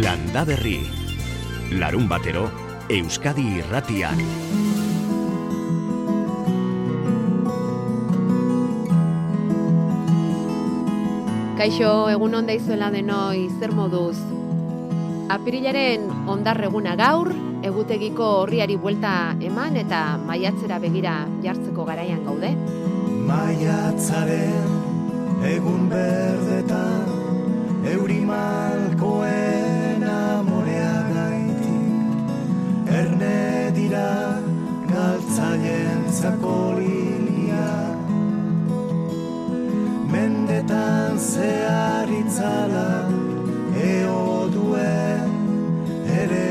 Landa Berri. Larun batero, Euskadi irratian. Kaixo, egun onda izuela denoi, zer moduz? Apirilaren ondarreguna gaur, egutegiko horriari buelta eman eta maiatzera begira jartzeko garaian gaude. Maiatzaren egun berdetan euri dira galtzaien zakolilia mendetan zehar itzala eo duen ere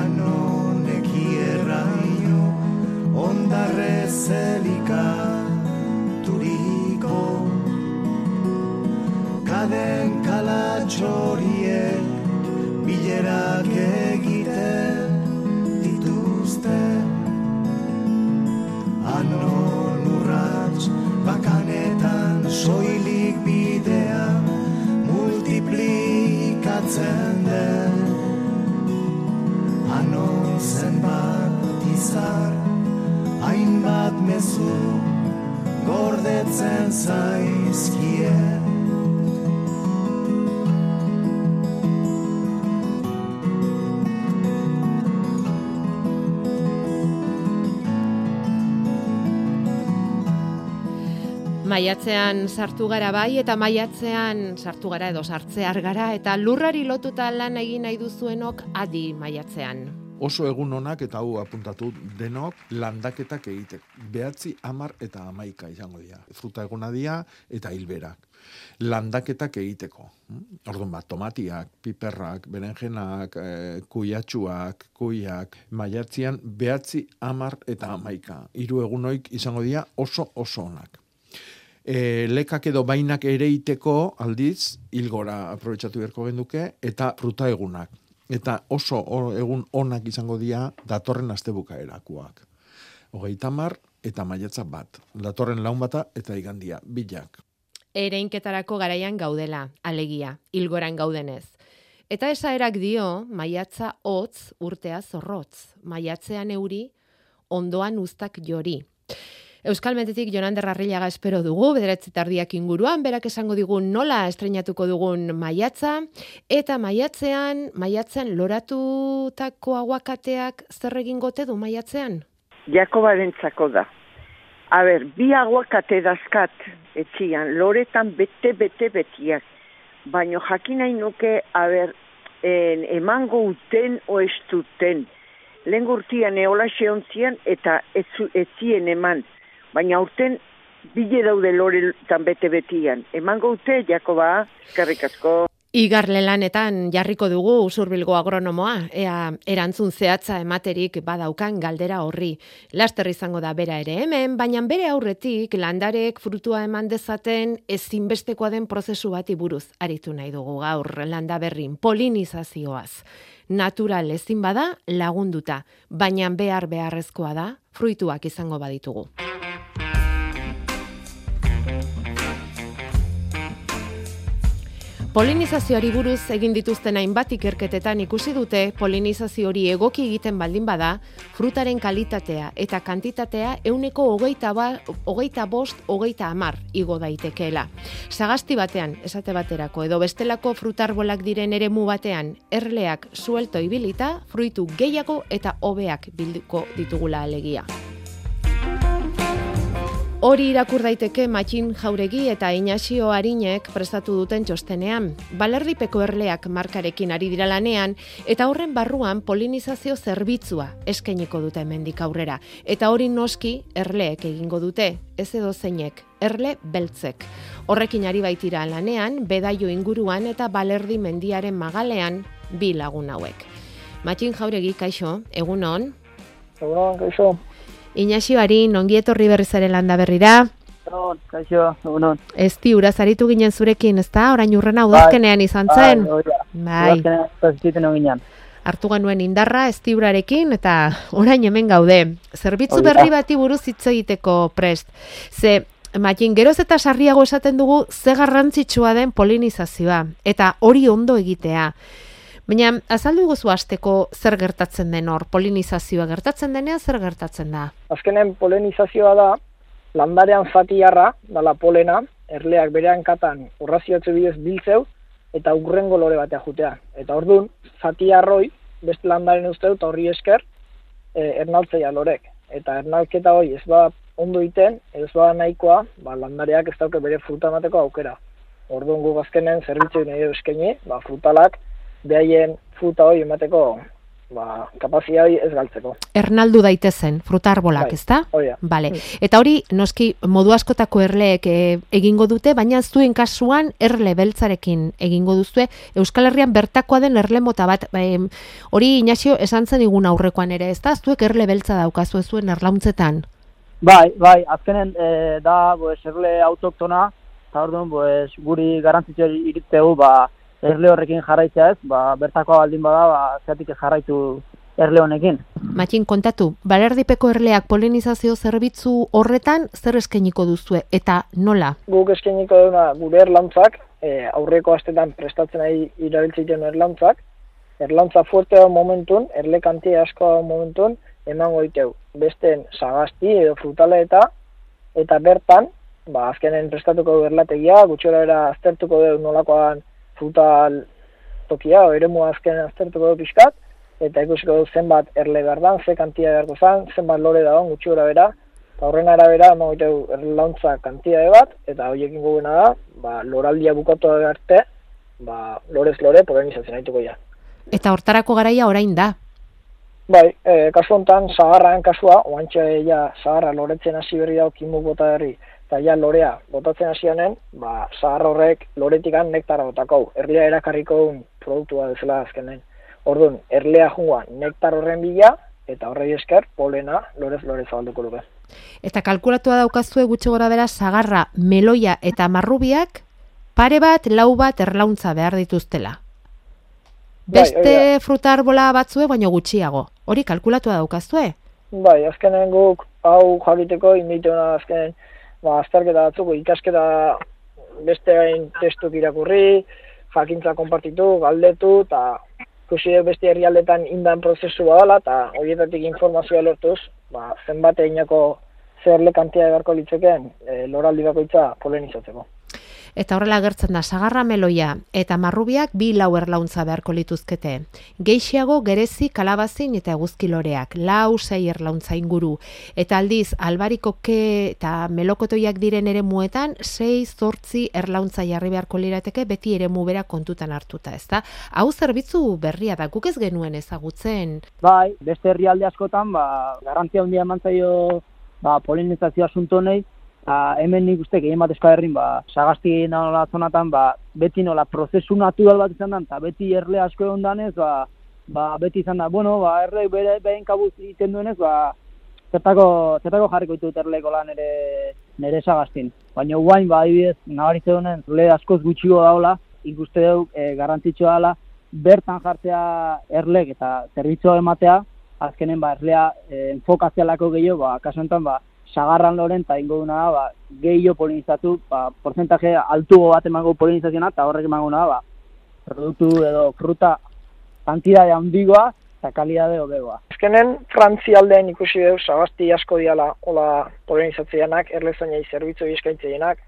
Anoneki erraino multiplikatzen den anon zenbat izar hainbat mezu gordetzen zaizkie Maiatzean sartu gara bai eta maiatzean sartu gara edo sartzear gara eta lurrari lotuta lan egin nahi duzuenok adi maiatzean. oso egun onak eta hau apuntatu denok landaketak egitek. Behatzi amar eta amaika izango dira. Fruta eguna dira eta hilberak. Landaketak egiteko. Orduan bat, tomatiak, piperrak, berenjenak, e, kuiatxuak, kuiak, maiatzian behatzi amar eta amaika. Hiru egunoik izango dira oso oso onak. E, lekak edo bainak ere iteko aldiz, hilgora aprobetsatu beharko genduke, eta fruta egunak eta oso o- egun onak izango dira datorren astebukaerakoak. Hogeita mar eta maiatza bat. Datorren laun bata eta igandia, bilak. Ereinketarako garaian gaudela, alegia, hilgoran gaudenez. Eta esaerak dio, maiatza hotz urtea zorrotz, maiatzean euri, ondoan ustak jori. Euskal Metetik Jonander Arrillaga espero dugu, bederatzi tardiak inguruan, berak esango digun nola estrenatuko dugun maiatza, eta maiatzean, maiatzean loratutako aguakateak zer egin gote du maiatzean? Jakobarentzako da. A ber, bi aguakate dazkat etxian, loretan bete, bete, betiak. Baino jakin nahi nuke, a ber, en, emango uten o ez duten. Lehen gurtian eola eta ez, zu- ez zien eman. Baina urten bile daude loretan bete betian. Emango ute, Jakoba, eskerrik asko. Igarle lanetan jarriko dugu usurbilgo agronomoa, ea erantzun zehatza ematerik badaukan galdera horri. Laster izango da bera ere hemen, baina bere aurretik landarek frutua eman dezaten ezinbestekoa den prozesu bati buruz aritu nahi dugu gaur landa berrin polinizazioaz. Natural ezin bada lagunduta, baina behar beharrezkoa da fruituak izango baditugu. Polinizazioari buruz egin dituzten hainbat ikerketetan ikusi dute polinizazio hori egoki egiten baldin bada, frutaren kalitatea eta kantitatea euneko hogeita, ba, hogeita bost, hogeita amar igo daitekeela. Sagasti batean, esate baterako, edo bestelako frutarbolak diren eremu batean, erleak suelto ibilita, fruitu gehiago eta hobeak bilduko ditugula alegia. Hori irakur daiteke Matxin Jauregi eta Inaxio Arinek prestatu duten txostenean. Balerdipeko erleak markarekin ari dira lanean eta horren barruan polinizazio zerbitzua eskainiko dute hemendik aurrera. Eta hori noski erleek egingo dute, ez edo zeinek, erle beltzek. Horrekin ari baitira lanean, bedaio inguruan eta balerdi mendiaren magalean bi lagun hauek. Matxin Jauregi, kaixo, egun on, Egunon, kaixo. Inaxio Arin, ongi etorri berrizare landa berrira. Egunon, kaixo, egunon. Ez tiura zaritu ginen zurekin, ezta? Orain urrena udazkenean izan zen. Bai, da. Bai, Udazkenean hartu genuen indarra estiurarekin eta orain hemen gaude. Zerbitzu da. berri bati buruz hitz egiteko prest. Ze Makin, geroz eta sarriago esaten dugu ze garrantzitsua den polinizazioa, eta hori ondo egitea. Baina, azaldu guzu hasteko zer gertatzen den hor, polinizazioa gertatzen denean zer gertatzen da? Azkenen polinizazioa da, landarean zatiarra, dala polena, erleak berean katan urraziotze bidez biltzeu, eta urrengo lore batea jutea. Eta orduan, zatiarroi, beste landaren usteu, eta horri esker, e, ernaltzeia lorek. Eta ernalketa hoi ez ba ondo iten, ez ba nahikoa, ba, landareak ez dauke bere fruta emateko aukera. Orduan guk azkenen zerbitzu nahi eskaini, ba, frutalak, behaien fruta hoi emateko ba, kapazia hori ez galtzeko. Ernaldu daitezen, fruta arbolak, Bai, ezta? hori da. Bale. Eta hori, noski, modu askotako erleek e, egingo dute, baina zuen kasuan erle beltzarekin egingo duzue. Euskal Herrian bertakoa den erle mota bat, ba, em, hori Inazio esan zen igun aurrekoan ere, ezta? Zuek erle beltza daukazu zuen erlauntzetan. Bai, bai, azkenen e, da, pues, erle autoktona, eta orduan, pues, guri garantzitzu iritzegu, ba, erle horrekin jarraitzea ez, ba, bertakoa baldin bada, ba, zeatik ez jarraitu erle honekin. Matin kontatu, balerdipeko erleak polinizazio zerbitzu horretan zer eskainiko duzue eta nola? Guk eskainiko duna gure erlantzak, e, aurreko astetan prestatzen ari irabiltzen erlantzak, erlantza fuerte dago momentun, erle kantia asko momentun, emango diteu. Besteen sagasti edo frutale eta, eta bertan, ba, azkenen prestatuko du erlategia, gutxora era aztertuko du nolakoan frutal tokia, o eremu azkenen aztertuko du pixkat, eta ikusiko du zenbat erle behar dan, ze kantia beharko zan, zenbat lore dagoen gutxi gora bera, eta horren arabera emango diteu erlauntza kantia bat, eta horiekin gugena da, ba, loraldia bukatu arte, ba, lorez lore polinizatzen haituko ja. Eta hortarako garaia orain da. Bai, e, kasu honetan, zagarraen kasua, oantxe ja, zagarra loretzen hasi berri dago kimuk bota berri, eta ja lorea botatzen hasi honen, ba, zagarra horrek loretikan nektara botakau. Erlea erakarriko un produktua bezala azkenen. Orduan, erlea junga nektar horren bila, eta horrei esker, polena lorez lorez zabalduko luke. Eta kalkulatua daukazue gutxi gora bera sagarra, meloia eta marrubiak pare bat, lau bat erlauntza behar dituztela. Bai, Beste hori da. fruta arbola batzue baino gutxiago. Hori kalkulatua daukazue. Bai, azkenen guk hau jakiteko inbituna azkenen ba, azterketa batzuk, ikasketa beste testuk irakurri, jakintza konpartitu, galdetu, eta ikusi beste herrialdetan indan prozesu badala, eta horietatik informazioa lortuz, ba, zenbat einako zerle kantia egarko litzeken e, loraldi bakoitza polenizatzeko. Eta horrela gertzen da sagarra meloia eta marrubiak bi lau erlauntza beharko lituzkete. Geixiago gerezi kalabazin eta eguzki loreak, lau sei erlauntza inguru. Eta aldiz, albariko ke eta melokotoiak diren ere muetan, sei zortzi erlauntza jarri beharko lirateke beti ere bera kontutan hartuta, ezta? Hau zerbitzu berria da, guk ez genuen ezagutzen. Bai, beste herrialde askotan, ba, garantzia handia eman zaio ba, polinizazio asunto honei, eta hemen nik uste gehien bat Euskal ba, sagasti nola zonatan, ba, beti nola prozesu natural bat izan da, eta beti erle asko egon danez, ba, ba, beti izan da, bueno, ba, erle bere, beren kabuz egiten duenez, ba, zertako, zertako jarriko ditut erleko lan nere, nere sagastin. Baina guain, ba, adibidez, nabaritze honen, erle askoz gutxigo daola, ikuste dugu, e, garrantzitsua dela, bertan jartzea erlek eta zerbitzua ematea, azkenen ba, erlea e, enfokatzialako gehiago, ba, kasu honetan, ba, sagarran loren eta ingo duna da, ba, gehiago polinizatu, ba, porcentaje altugo bat emango polinizazioa, eta horrek emango da, ba, produktu edo fruta kantidade handigoa eta kalidade hobegoa. Azkenen, Frantzi aldean ikusi dugu, sagasti asko diala, hola polinizatzeanak, erlezainai zerbitzu eskaintzeenak,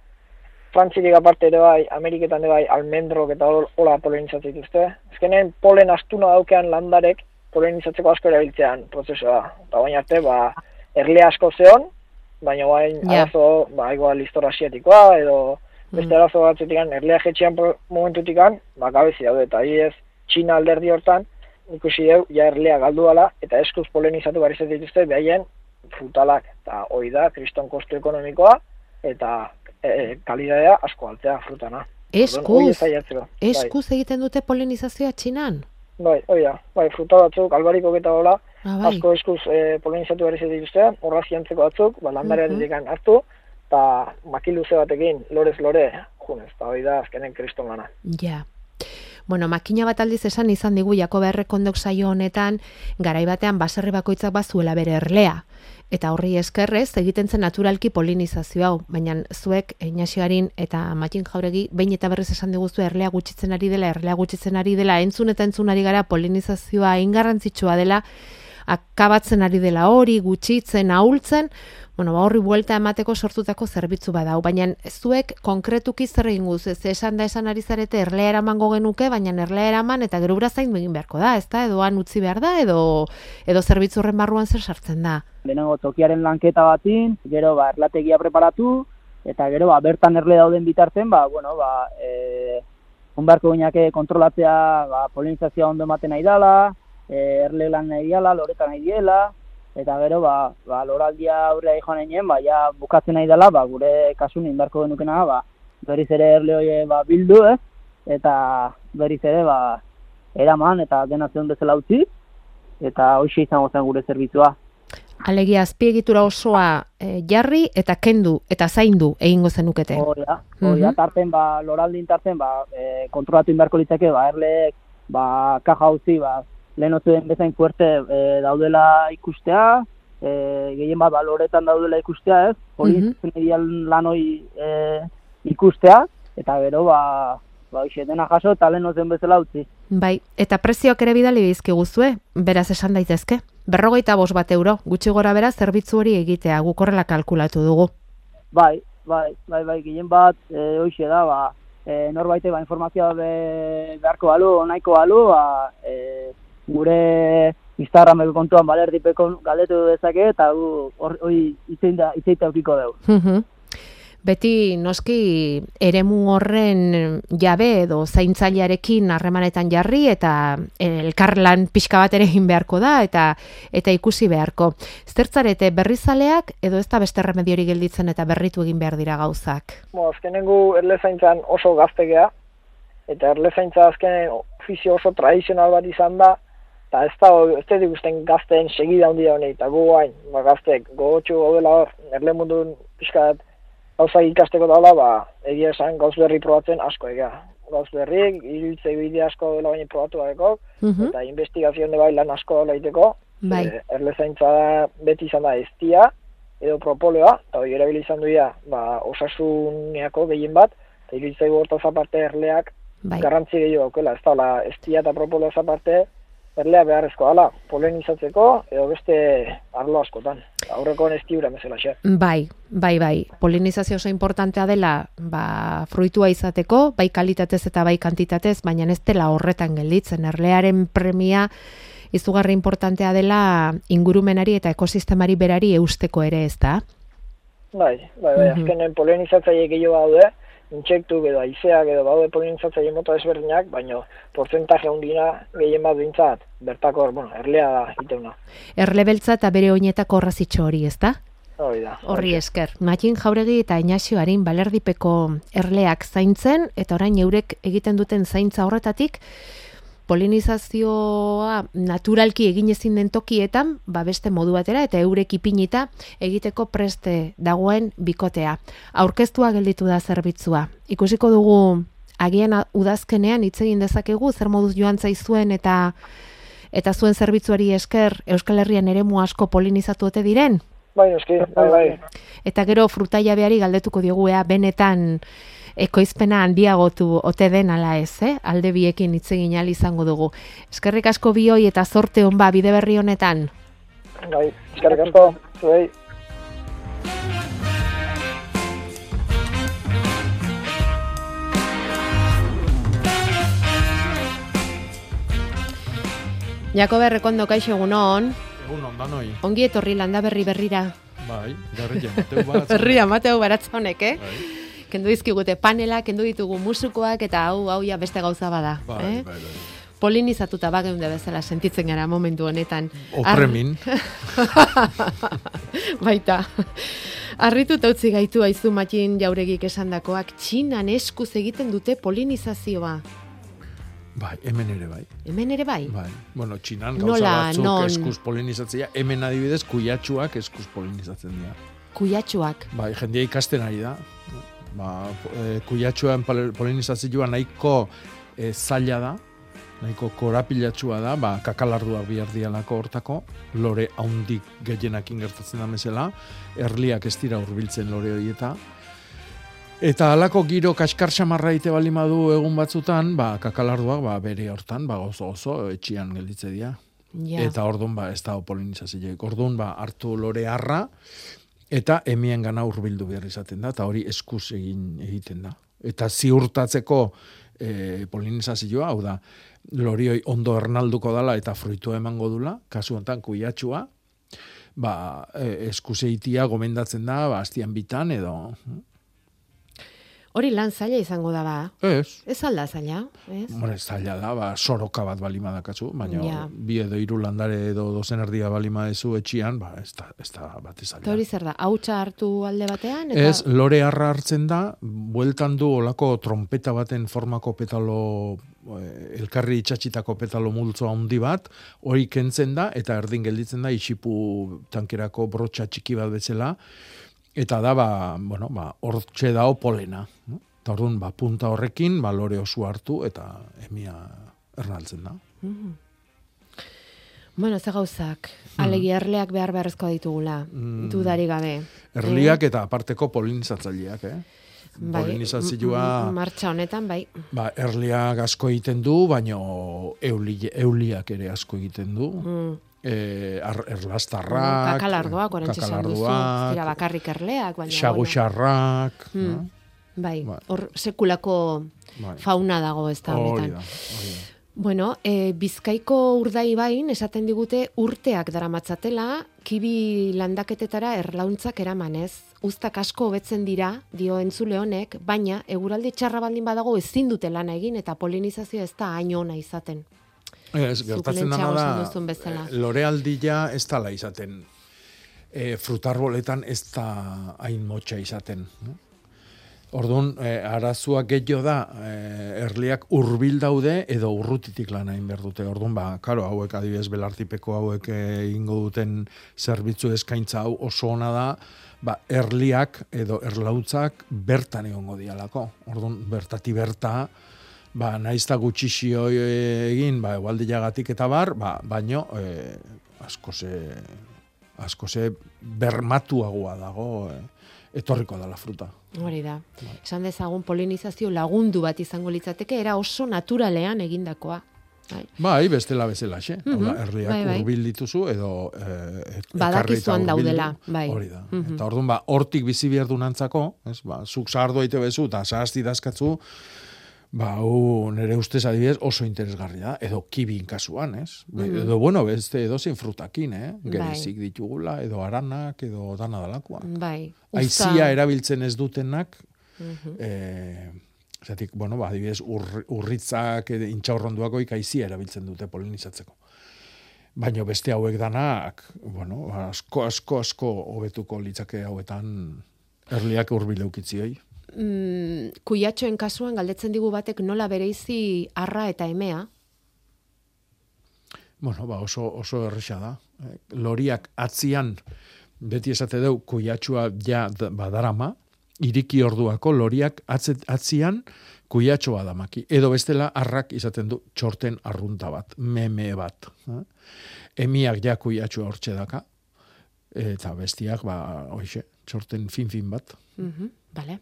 Frantzirik aparte ere bai, Ameriketan ere bai, almendrok eta hol- hola polinizatzen dituzte. Azkenen, polen astuna daukean landarek polinizatzeko asko erabiltzean prozesua. Eta baina arte, ba, erle asko zeon, baina bain Ja. arazo, ba, igual listora asiatikoa, edo beste Mm. arazo batzutikan, erlea jetxean pro- momentutikan, ba, gabezi daude, eta ez Txina alderdi hortan, ikusi deu, ja erlea galdu dala, eta eskuz polinizatu behar izaten dituzte, behaien frutalak, eta hori da, kriston kostu ekonomikoa, eta e, kalidadea asko altzea frutana. Orduan, Eskuz, ez saiatzeko. eskuz egiten dute polinizazioa txinan? Bai, bai, da. Bai, fruta batzuk, albariko eta hola, Ah, bai. asko eskuz e, polinizatu behar izaten dituzte, horra zientzeko batzuk, ba, landarea Mhm. hartu, eta makiluze batekin, lorez lore, junez, eta hori da azkenen kriston lana. Ja. Bueno, makina bat aldiz esan izan digu Jakoba errekondok saio honetan, garai batean baserri bakoitzak bazuela bere erlea. Eta horri eskerrez, egiten zen naturalki polinizazio hau, baina zuek Inaxioarin eta Matin Jauregi behin eta berriz esan diguzu erlea gutxitzen ari dela, erlea gutxitzen ari dela, entzun eta entzun ari gara polinizazioa ingarrantzitsua dela, akabatzen ari dela hori, gutxitzen, ahultzen, bueno, ba, horri buelta emateko sortutako zerbitzu badau, baina zuek konkretuki zer egin guz, ez esan da esan ari zarete erlea eramango genuke, baina erlea eraman eta gero zain egin beharko da, ez da, edo han utzi behar da, edo, edo zerbitzu horren barruan zer sartzen da. Lehenengo tokiaren lanketa batin, gero ba, erlategia preparatu, eta gero ba, bertan erle dauden bitartzen, ba, bueno, ba, e, onbeharko gineake kontrolatzea ba, polinizazioa ondo ematen nahi dela, e, erle lan nahi dela, loretan nahi dela, eta gero ba, ba loraldia aurrea joan egin, ba ja bukatzen nahi dela, ba gure kasun indarko genukena, ba berriz ere erle hoe ba bildu, eh? Eta berriz ere ba eraman eta dena zen bezala utzi eta hoxe izango zen gure zerbitzua. Alegia azpiegitura osoa e, jarri eta kendu eta zaindu egingo zenukete. Horia, horia mm tarten ba loraldin tarten ba e, kontrolatu indarko litzake ba erleek ba kaja utzi ba lehen den bezain fuerte e, daudela ikustea, e, gehien bat baloretan daudela ikustea ez, hori mm -hmm. lan hori e, ikustea, eta gero ba, ba dena jaso eta lehen zen bezala utzi. Bai, eta prezioak ere bidali bizki guztue, beraz esan daitezke. Berrogeita bos bat euro, gutxi gora bera zerbitzu hori egitea, guk horrela kalkulatu dugu. Bai, bai, bai, bai, gehien bat, e, hoxe da, ba, e, norbaite ba, informazioa be, beharko balu, nahiko balu, ba, e, gure Instagrameko kontuan balerdipeko galdetu dezake eta hori itzein da itzeita aukiko dugu. Beti noski eremu horren jabe edo zaintzailearekin harremanetan jarri eta elkarlan pixka bat ere egin beharko da eta eta ikusi beharko. Zertzarete berrizaleak edo ez da beste remediori gelditzen eta berritu egin behar dira gauzak? Mo, azkenengu erle zaintzan oso gaztegea eta erle zaintza azkenen ofizio oso tradizional bat izan da eta ez da, ez da ikusten gazteen segida handi honi, eta gu hain, ba, gazteek gogotxu gaudela hor, erle mundu pixkat gauzak ikasteko daula, ba, egia esan gauz berri probatzen asko ega. Gauz berri, iruditzei bide asko dela baina probatu gareko, mhm. eta investigazio handi bai lan asko dela iteko, bai. E, erle zaintza beti izan da estia, edo propoleoa, eta hori erabili izan duia, ba, osasuneako gehien bat, eta iruditzei bortaz aparte erleak, bai. garrantzi gehiago daukela, ez da, estia eta propoleoa aparte, erlea beharrezko ala, polenizatzeko edo beste arlo askotan. Aurreko nestiura mesela xe. Bai, bai, bai. Polinizazio oso importantea dela, ba, fruitua izateko, bai kalitatez eta bai kantitatez, baina ez dela horretan gelditzen. Erlearen premia izugarri importantea dela ingurumenari eta ekosistemari berari eusteko ere ez da? Bai, bai, bai. -hmm. Azkenen polinizatzaile gehiago daude, intsektu edo aizeak edo baude polinizatzaile mota ezberdinak, baina porcentaje hundina gehien bat bintzat, bertako, bueno, erlea da iteuna. Erle beltza eta bere oinetako horrazitxo hori, ez da? Hori da. Horri esker. Matin jauregi eta Inaxio harin balerdipeko erleak zaintzen, eta orain eurek egiten duten zaintza horretatik, polinizazioa naturalki egin ezin den tokietan, ba beste modu batera eta eurek ipinita egiteko preste dagoen bikotea. Aurkeztua gelditu da zerbitzua. Ikusiko dugu agian udazkenean hitz egin dezakegu zer moduz joan zaizuen eta eta zuen zerbitzuari esker Euskal Herrian eremu asko polinizatu ote diren? Bai, eski, bai, bai. Eta gero frutaia behari galdetuko diogu ea benetan ekoizpena handiagotu ote den ala ez, eh? alde biekin hitz egin izango dugu. Eskerrik asko bioi eta zorte honba bide berri honetan. Bai, eskerrik asko, zuei. Jakobe Rekondo kaixo egunon. Egunon danoi. Ongi etorri landa berri berrira. Bai, berri Mateu baratza. Berria Mateu baratza honek, eh? Bai kendu dizkigute panela, kendu ditugu musukoak eta hau hau ja beste gauza bada, bai, eh? Bai, bai. Polinizatuta bageunde bezala sentitzen gara momentu honetan. Opremin. Baita. Arritu utzi gaitu aizu matin jauregik esandakoak txinan eskuz egiten dute polinizazioa. Bai, hemen ere bai. Hemen ere bai? Bai. Bueno, txinan gauza Nola, batzuk non... eskuz polinizatzea, hemen adibidez kuiatxuak eskuz polinizatzen dira. Kuiatxuak? Bai, jendia ikasten ari da ba, e, kuiatxoan polinizazioa nahiko e, zaila da, nahiko korapilatxua da, ba, kakalarduak bihar dialako hortako, lore haundik gehienakin gertatzen da mesela, erliak ez dira hurbiltzen lore horieta, Eta halako giro kaskar samarra ite balimadu egun batzutan, ba, kakalarduak ba, bere hortan, ba, oso oso etxian gelditze dira. Ja. Eta orduan ba, ez da polinizazioek. Orduan ba, hartu lore harra, eta emien gana urbildu behar izaten da, eta hori eskuz egin egiten da. Eta ziurtatzeko e, polinizazioa, hau da, lorioi ondo ernalduko dala eta fruitu emango dula, kasu honetan kuiatxua, ba, e, eskuz egitia gomendatzen da, ba, bitan edo... Hori lan zaila izango da ba. Ez, Ez alda zaila, ez? Hombre, zaila da, ba, soroka bat balima dakatzu, baina Ja. bi edo hiru landare edo dozen erdia balima ezu etxian, ba, ez da, ez da bat Eta hori zer da, hautsa hartu alde batean? Eta... Ez, lore harra hartzen da, bueltan du olako trompeta baten formako petalo, eh, elkarri itxatxitako petalo multzo handi bat, hori kentzen da, eta erdin gelditzen da, isipu tankerako brotxa txiki bat bezala, eta da, ba, bueno, ba, hortxe dao polena. no? Eta orduan, ba, punta horrekin, ba, lore oso hartu, eta emia ernaltzen da. Bueno, ze gauzak, alegi erleak behar beharrezkoa ditugula, Mm. dudari gabe. Erliak eta aparteko polinizatzaileak, eh? Bai, Polinizazioa... martxa honetan, bai. Ba, erliak asko egiten du, baino euli, euliak ere asko egiten du. Mm. E, ar, erlastarrak, Kakalardoak, orantxe esan duzu. kakalaardoak, Dira bakarrik erleak, baina... xaguxarrak, bueno. no? Mm. Bai, Bai. hor sekulako Bai. fauna dago ez da honetan. Bueno, e, Bizkaiko urdai bain, esaten digute urteak daramatzatela, kibi landaketetara erlauntzak eramanez. Uztak asko hobetzen dira, dio entzule honek, baina eguraldi txarra baldin badago ezin dute lana egin eta polinizazioa ez da hain ona izaten. Ez, gertatzen dana da, eh, lorealdia ez dala izaten. E, frutarboletan ez da hain motxa izaten. No? Orduan, e, arazua gehiago da, e, erliak hurbil daude edo urrutitik lan egin behar dute. Orduan, ba, karo, hauek adibidez belartipeko hauek egingo duten zerbitzu eskaintza hau oso ona da, ba, erliak edo erlautzak bertan egongo dialako. Orduan, bertati berta, ba, naiz eta gutxixio egin, ba, egualdilagatik eta bar, ba, baino, e, asko ze, asko ze bermatuagoa dago, e, etorriko dala fruta. Hori da. Esan dezagun polinizazio lagundu bat izango litzateke, era oso naturalean egindakoa. Bai. Bai, bestela bezala, xe. Mm Mhm, erliak bai, bai. dituzu edo eh, ekarri Badakizuan daudela, bai. Hori da. Mhm. Eta orduan, ba, hortik bizi behar du nantzako, ez, ba, zuk sardo aite bezu, eta sahazti dazkatzu, ba, hau nire ustez adibidez oso interesgarria da, edo kibin kasuan, ez? Be- Mhm. Edo, bueno, beste edo zein frutakin, eh? Bai. Gerezik ditugula, edo aranak, edo dana dalakoa. Bai. Aizia erabiltzen ez dutenak, Mhm. eh, Zatik, bueno, ba, adibidez, ur, urritzak, intxaurronduakoik aizia erabiltzen dute polinizatzeko. Baina beste hauek danak, bueno, asko, asko, asko hobetuko litzake hauetan erliak hurbil eukitzioi. Mm, kuiatxoen kasuan galdetzen digu batek nola bereizi arra eta emea. Bueno, ba, oso, oso erresa da. Eh, Loriak atzian, beti esate deu, kuiatxua ja da- badarama, iriki orduako loriak atzet, atzian kuiatxoa damaki. Edo bestela arrak izaten du txorten arrunta bat, meme bat. Eh? Emiak ja kuiatxoa hortxe daka, eta bestiak, ba, hoxe, txorten fin-fin bat. Mhm, Bale.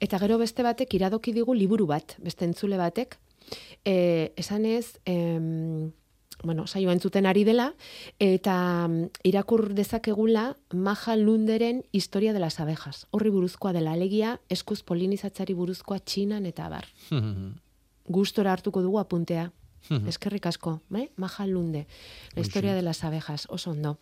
Eta gero beste batek iradoki digu liburu bat, beste entzule batek, e, esan ez, em, bueno, saioa entzuten ari dela, eta irakur dezakegula Maja Lunderen Historia de las abejas. Horri buruzkoa dela, alegia eskuz polinizatzari buruzkoa txinan eta bar. Gustora hartuko dugu apuntea. Eskerrik asko, bai? Maja Lunde, la historia de las abejas, oso ondo.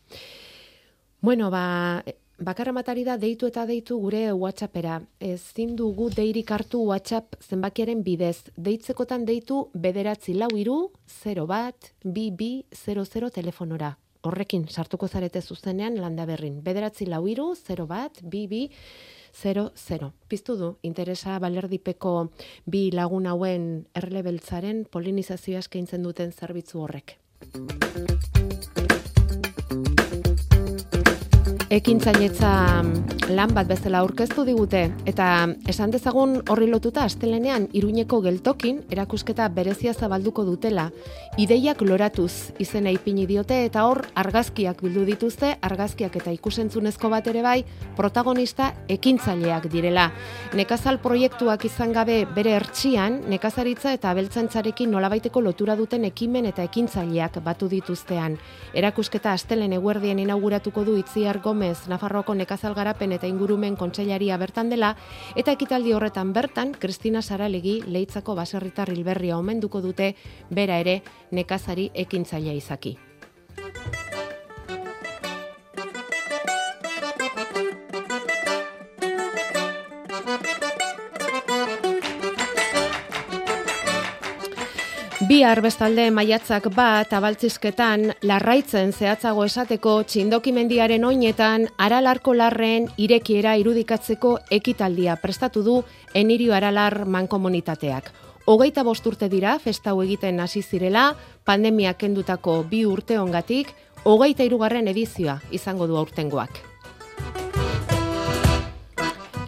Bueno, ba, bakarra matari da deitu eta deitu gure WhatsAppera. Ezin dugu deirik hartu WhatsApp zenbakiaren bidez. Deitzekotan deitu bederatzi lau iru, 0 bat, bi, 00 telefonora. Horrekin sartuko zarete zuzenean landa berrin. Bederatzi lau iru, 0 bat, bi, 00. Piztu du, interesa balerdipeko bi lagun hauen erlebeltzaren polinizazioa eskaintzen duten zerbitzu horrek. Ekintzailetza lan bat bezala aurkeztu digute. Eta esan dezagun horri lotuta astelenean Iruñeko geltokin erakusketa berezia zabalduko dutela. Ideiak loratuz izena ipini diote eta hor argazkiak bildu dituzte argazkiak eta ikusentzunezko bat ere bai protagonista ekintzaileak direla. Nekazal proiektuak izan gabe bere ertxian nekazaritza eta abeltzantzarekin nolabaiteko lotura duten ekimen eta ekintzaileak batu dituztean. Erakusketa astelen eguerdien inauguratuko du Itziar Gomez Nafarroko nekazal garapen eta ingurumen kontseilaria bertan dela eta ekitaldi horretan bertan Kristina Saralegi leitzako baserritar hilberria omenduko dute bera ere nekazari ekintzailea izaki. Bi arbestalde maiatzak bat abaltzizketan larraitzen zehatzago esateko txindokimendiaren oinetan aralarko larren irekiera irudikatzeko ekitaldia prestatu du enirio aralar mankomunitateak. Hogeita bosturte dira festau egiten hasi zirela, pandemia kendutako bi urte ongatik, hogeita irugarren edizioa izango du aurtengoak.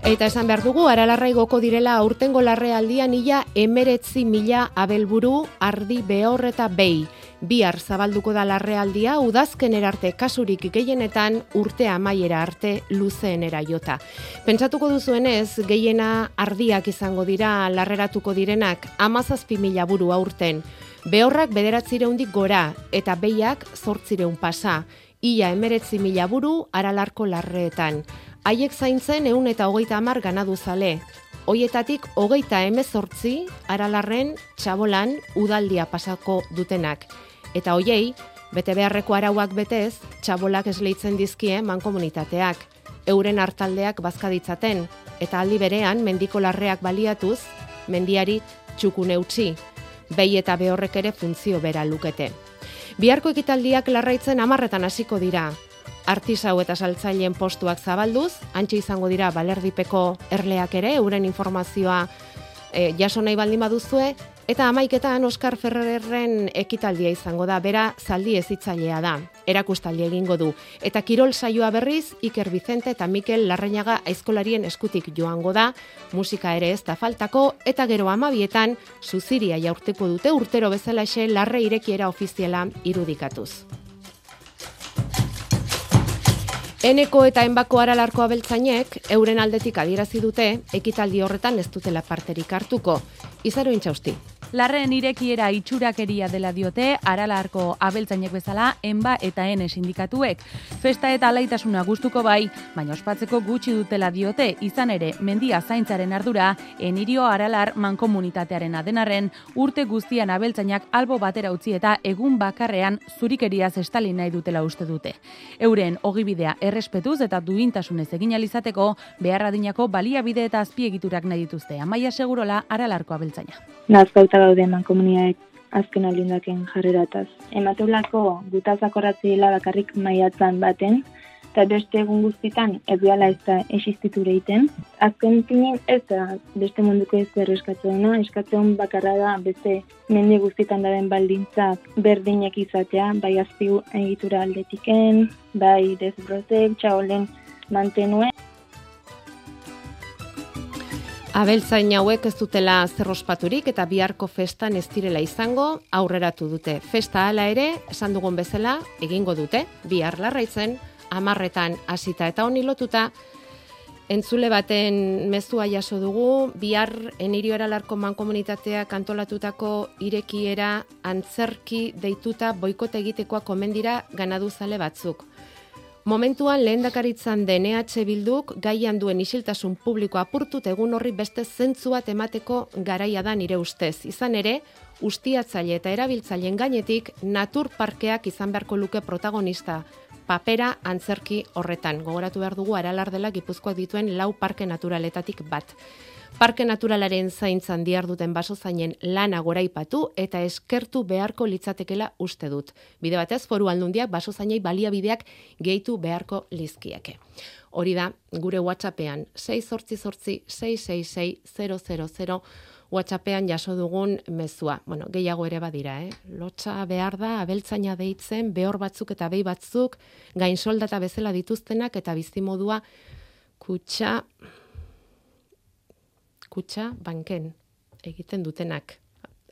Eta esan behar dugu, aralarraigoko direla aurtengo larrealdian ia emeretzi mila abelburu ardi behor eta behi. Bihar zabalduko da larrealdia, udazken erarte kasurik gehienetan urte amaiera arte luzeenera jota. Pentsatuko duzuenez, gehiena ardiak izango dira larreratuko direnak amazazpi mila buru aurten. Behorrak bederatzireundik gora eta behiak zortzireun pasa. Ia emeretzi mila buru aralarko larreetan haiek zaintzen eun eta hogeita amar ganadu zale. Hoietatik hogeita emezortzi aralarren txabolan udaldia pasako dutenak. Eta hoiei, bete beharreko arauak betez, txabolak esleitzen dizkie mankomunitateak. Euren hartaldeak bazkaditzaten, eta aldi berean mendiko larreak baliatuz, mendiari txukune utzi, behi eta behorrek ere funtzio bera lukete. Biharko ekitaldiak larraitzen amarretan hasiko dira, artisau eta saltzaileen postuak zabalduz, antxe izango dira balerdipeko erleak ere, euren informazioa e, jaso nahi baldin baduzue, eta amaiketan Oskar Ferrerren ekitaldia izango da, bera zaldi ezitzailea da, erakustaldi egingo du. Eta kirol saioa berriz, Iker Vicente eta Mikel Larrañaga aizkolarien eskutik joango da, musika ere ez da faltako, eta gero amabietan, zuziria jaurteko dute urtero bezalaxe larre irekiera ofiziala irudikatuz. Eneko eta enbako aralarko abeltzainek euren aldetik adierazi dute ekitaldi horretan ez dutela parterik hartuko. Izaro intxausti. Larren irekiera itxurakeria dela diote, aralarko abeltzainek bezala, enba eta ene sindikatuek. Festa eta alaitasuna gustuko bai, baina ospatzeko gutxi dutela diote, izan ere, mendia zaintzaren ardura, enirio aralar mankomunitatearen adenarren, urte guztian abeltzainak albo batera utzi eta egun bakarrean zurikeriaz estali nahi dutela uste dute. Euren, ogibidea errespetuz eta duintasunez egin alizateko, beharradinako baliabide eta azpiegiturak nahi dituzte. Amaia segurola aralarko abeltzaina nazkauta gaude eman komuniaek azken alindaken jarrerataz. Emateulako gutazak horatzi bakarrik maiatzan baten, eta beste egun guztitan ez gala ez da esistiture iten. Azken tinin ez da beste munduko ez da eskatzen eskatzen bakarra da beste mende guztitan daden baldintzak berdinak izatea, bai azpi egitura aldetiken, bai desbrotek, txaolen mantenuen. Abeltzain hauek ez dutela zerrospaturik eta biharko festan ez direla izango aurreratu dute. Festa hala ere, esan dugun bezala, egingo dute, bihar larraitzen, amarretan hasita eta honi lotuta, entzule baten mezua jaso dugu, bihar enirio eralarko mankomunitatea kantolatutako irekiera antzerki deituta boikote egitekoa komendira ganaduzale batzuk. Momentuan lehendakaritzan den EH Bilduk gaian duen isiltasun publiko apurtut egun horri beste zentzua temateko garaia da nire ustez. Izan ere, ustiatzaile eta erabiltzaileen gainetik natur parkeak izan beharko luke protagonista papera antzerki horretan. Gogoratu behar dugu aralar dela Gipuzkoak dituen lau parke naturaletatik bat. Parke naturalaren zaintzan diar duten baso zainen lana goraipatu eta eskertu beharko litzatekela uste dut. Bide batez, foru aldundiak baso zainei baliabideak gehitu beharko lizkiake. Hori da, gure WhatsAppean 6 sortzi sortzi 666 000 WhatsAppean jaso dugun mezua. Bueno, gehiago ere badira, eh? Lotsa behar da, abeltzaina deitzen, behor batzuk eta behi batzuk, gain soldata bezala dituztenak eta bizimodua kutsa, kutsa banken egiten dutenak,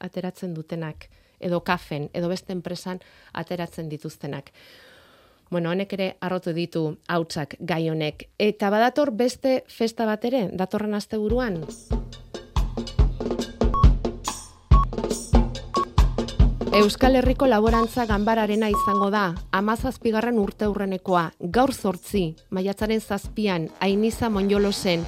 ateratzen dutenak, edo kafen, edo beste enpresan ateratzen dituztenak. Bueno, honek ere arrotu ditu hautsak gai honek. Eta badator beste festa bat ere, datorren asteburuan. Euskal Herriko laborantza ganbararena izango da, amazazpigarren urte hurrenekoa, gaur zortzi, maiatzaren zazpian, ainiza monjolosen,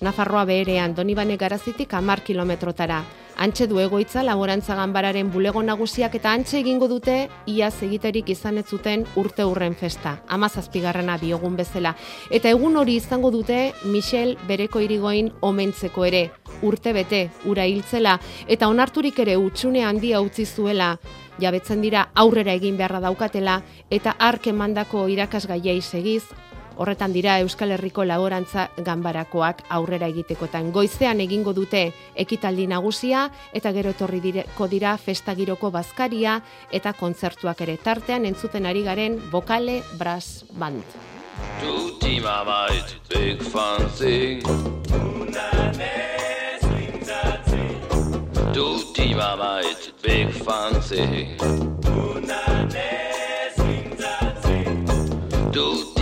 Nafarroa beherean, Donibane garazitik amar kilometrotara. Antxe du egoitza laborantza ganbararen bulego nagusiak eta antxe egingo dute ia egiterik izan ez zuten urte hurren festa. Amazazpigarrena biogun bezala. Eta egun hori izango dute Michel bereko irigoin omentzeko ere. Urte bete, ura hiltzela, eta onarturik ere utxune handia utzi zuela, jabetzen dira aurrera egin beharra daukatela, eta ark emandako irakasgaiei segiz, Horretan dira Euskal Herriko laborantza ganbarakoak aurrera egitekotan. Goizean egingo dute ekitaldi nagusia eta gero etorri direko dira festa giroko bazkaria eta kontzertuak ere tartean entzuten ari garen Bokale Brass Band. Du Teamarbeit, big fun thing. Du Teamarbeit, big fun thing. Du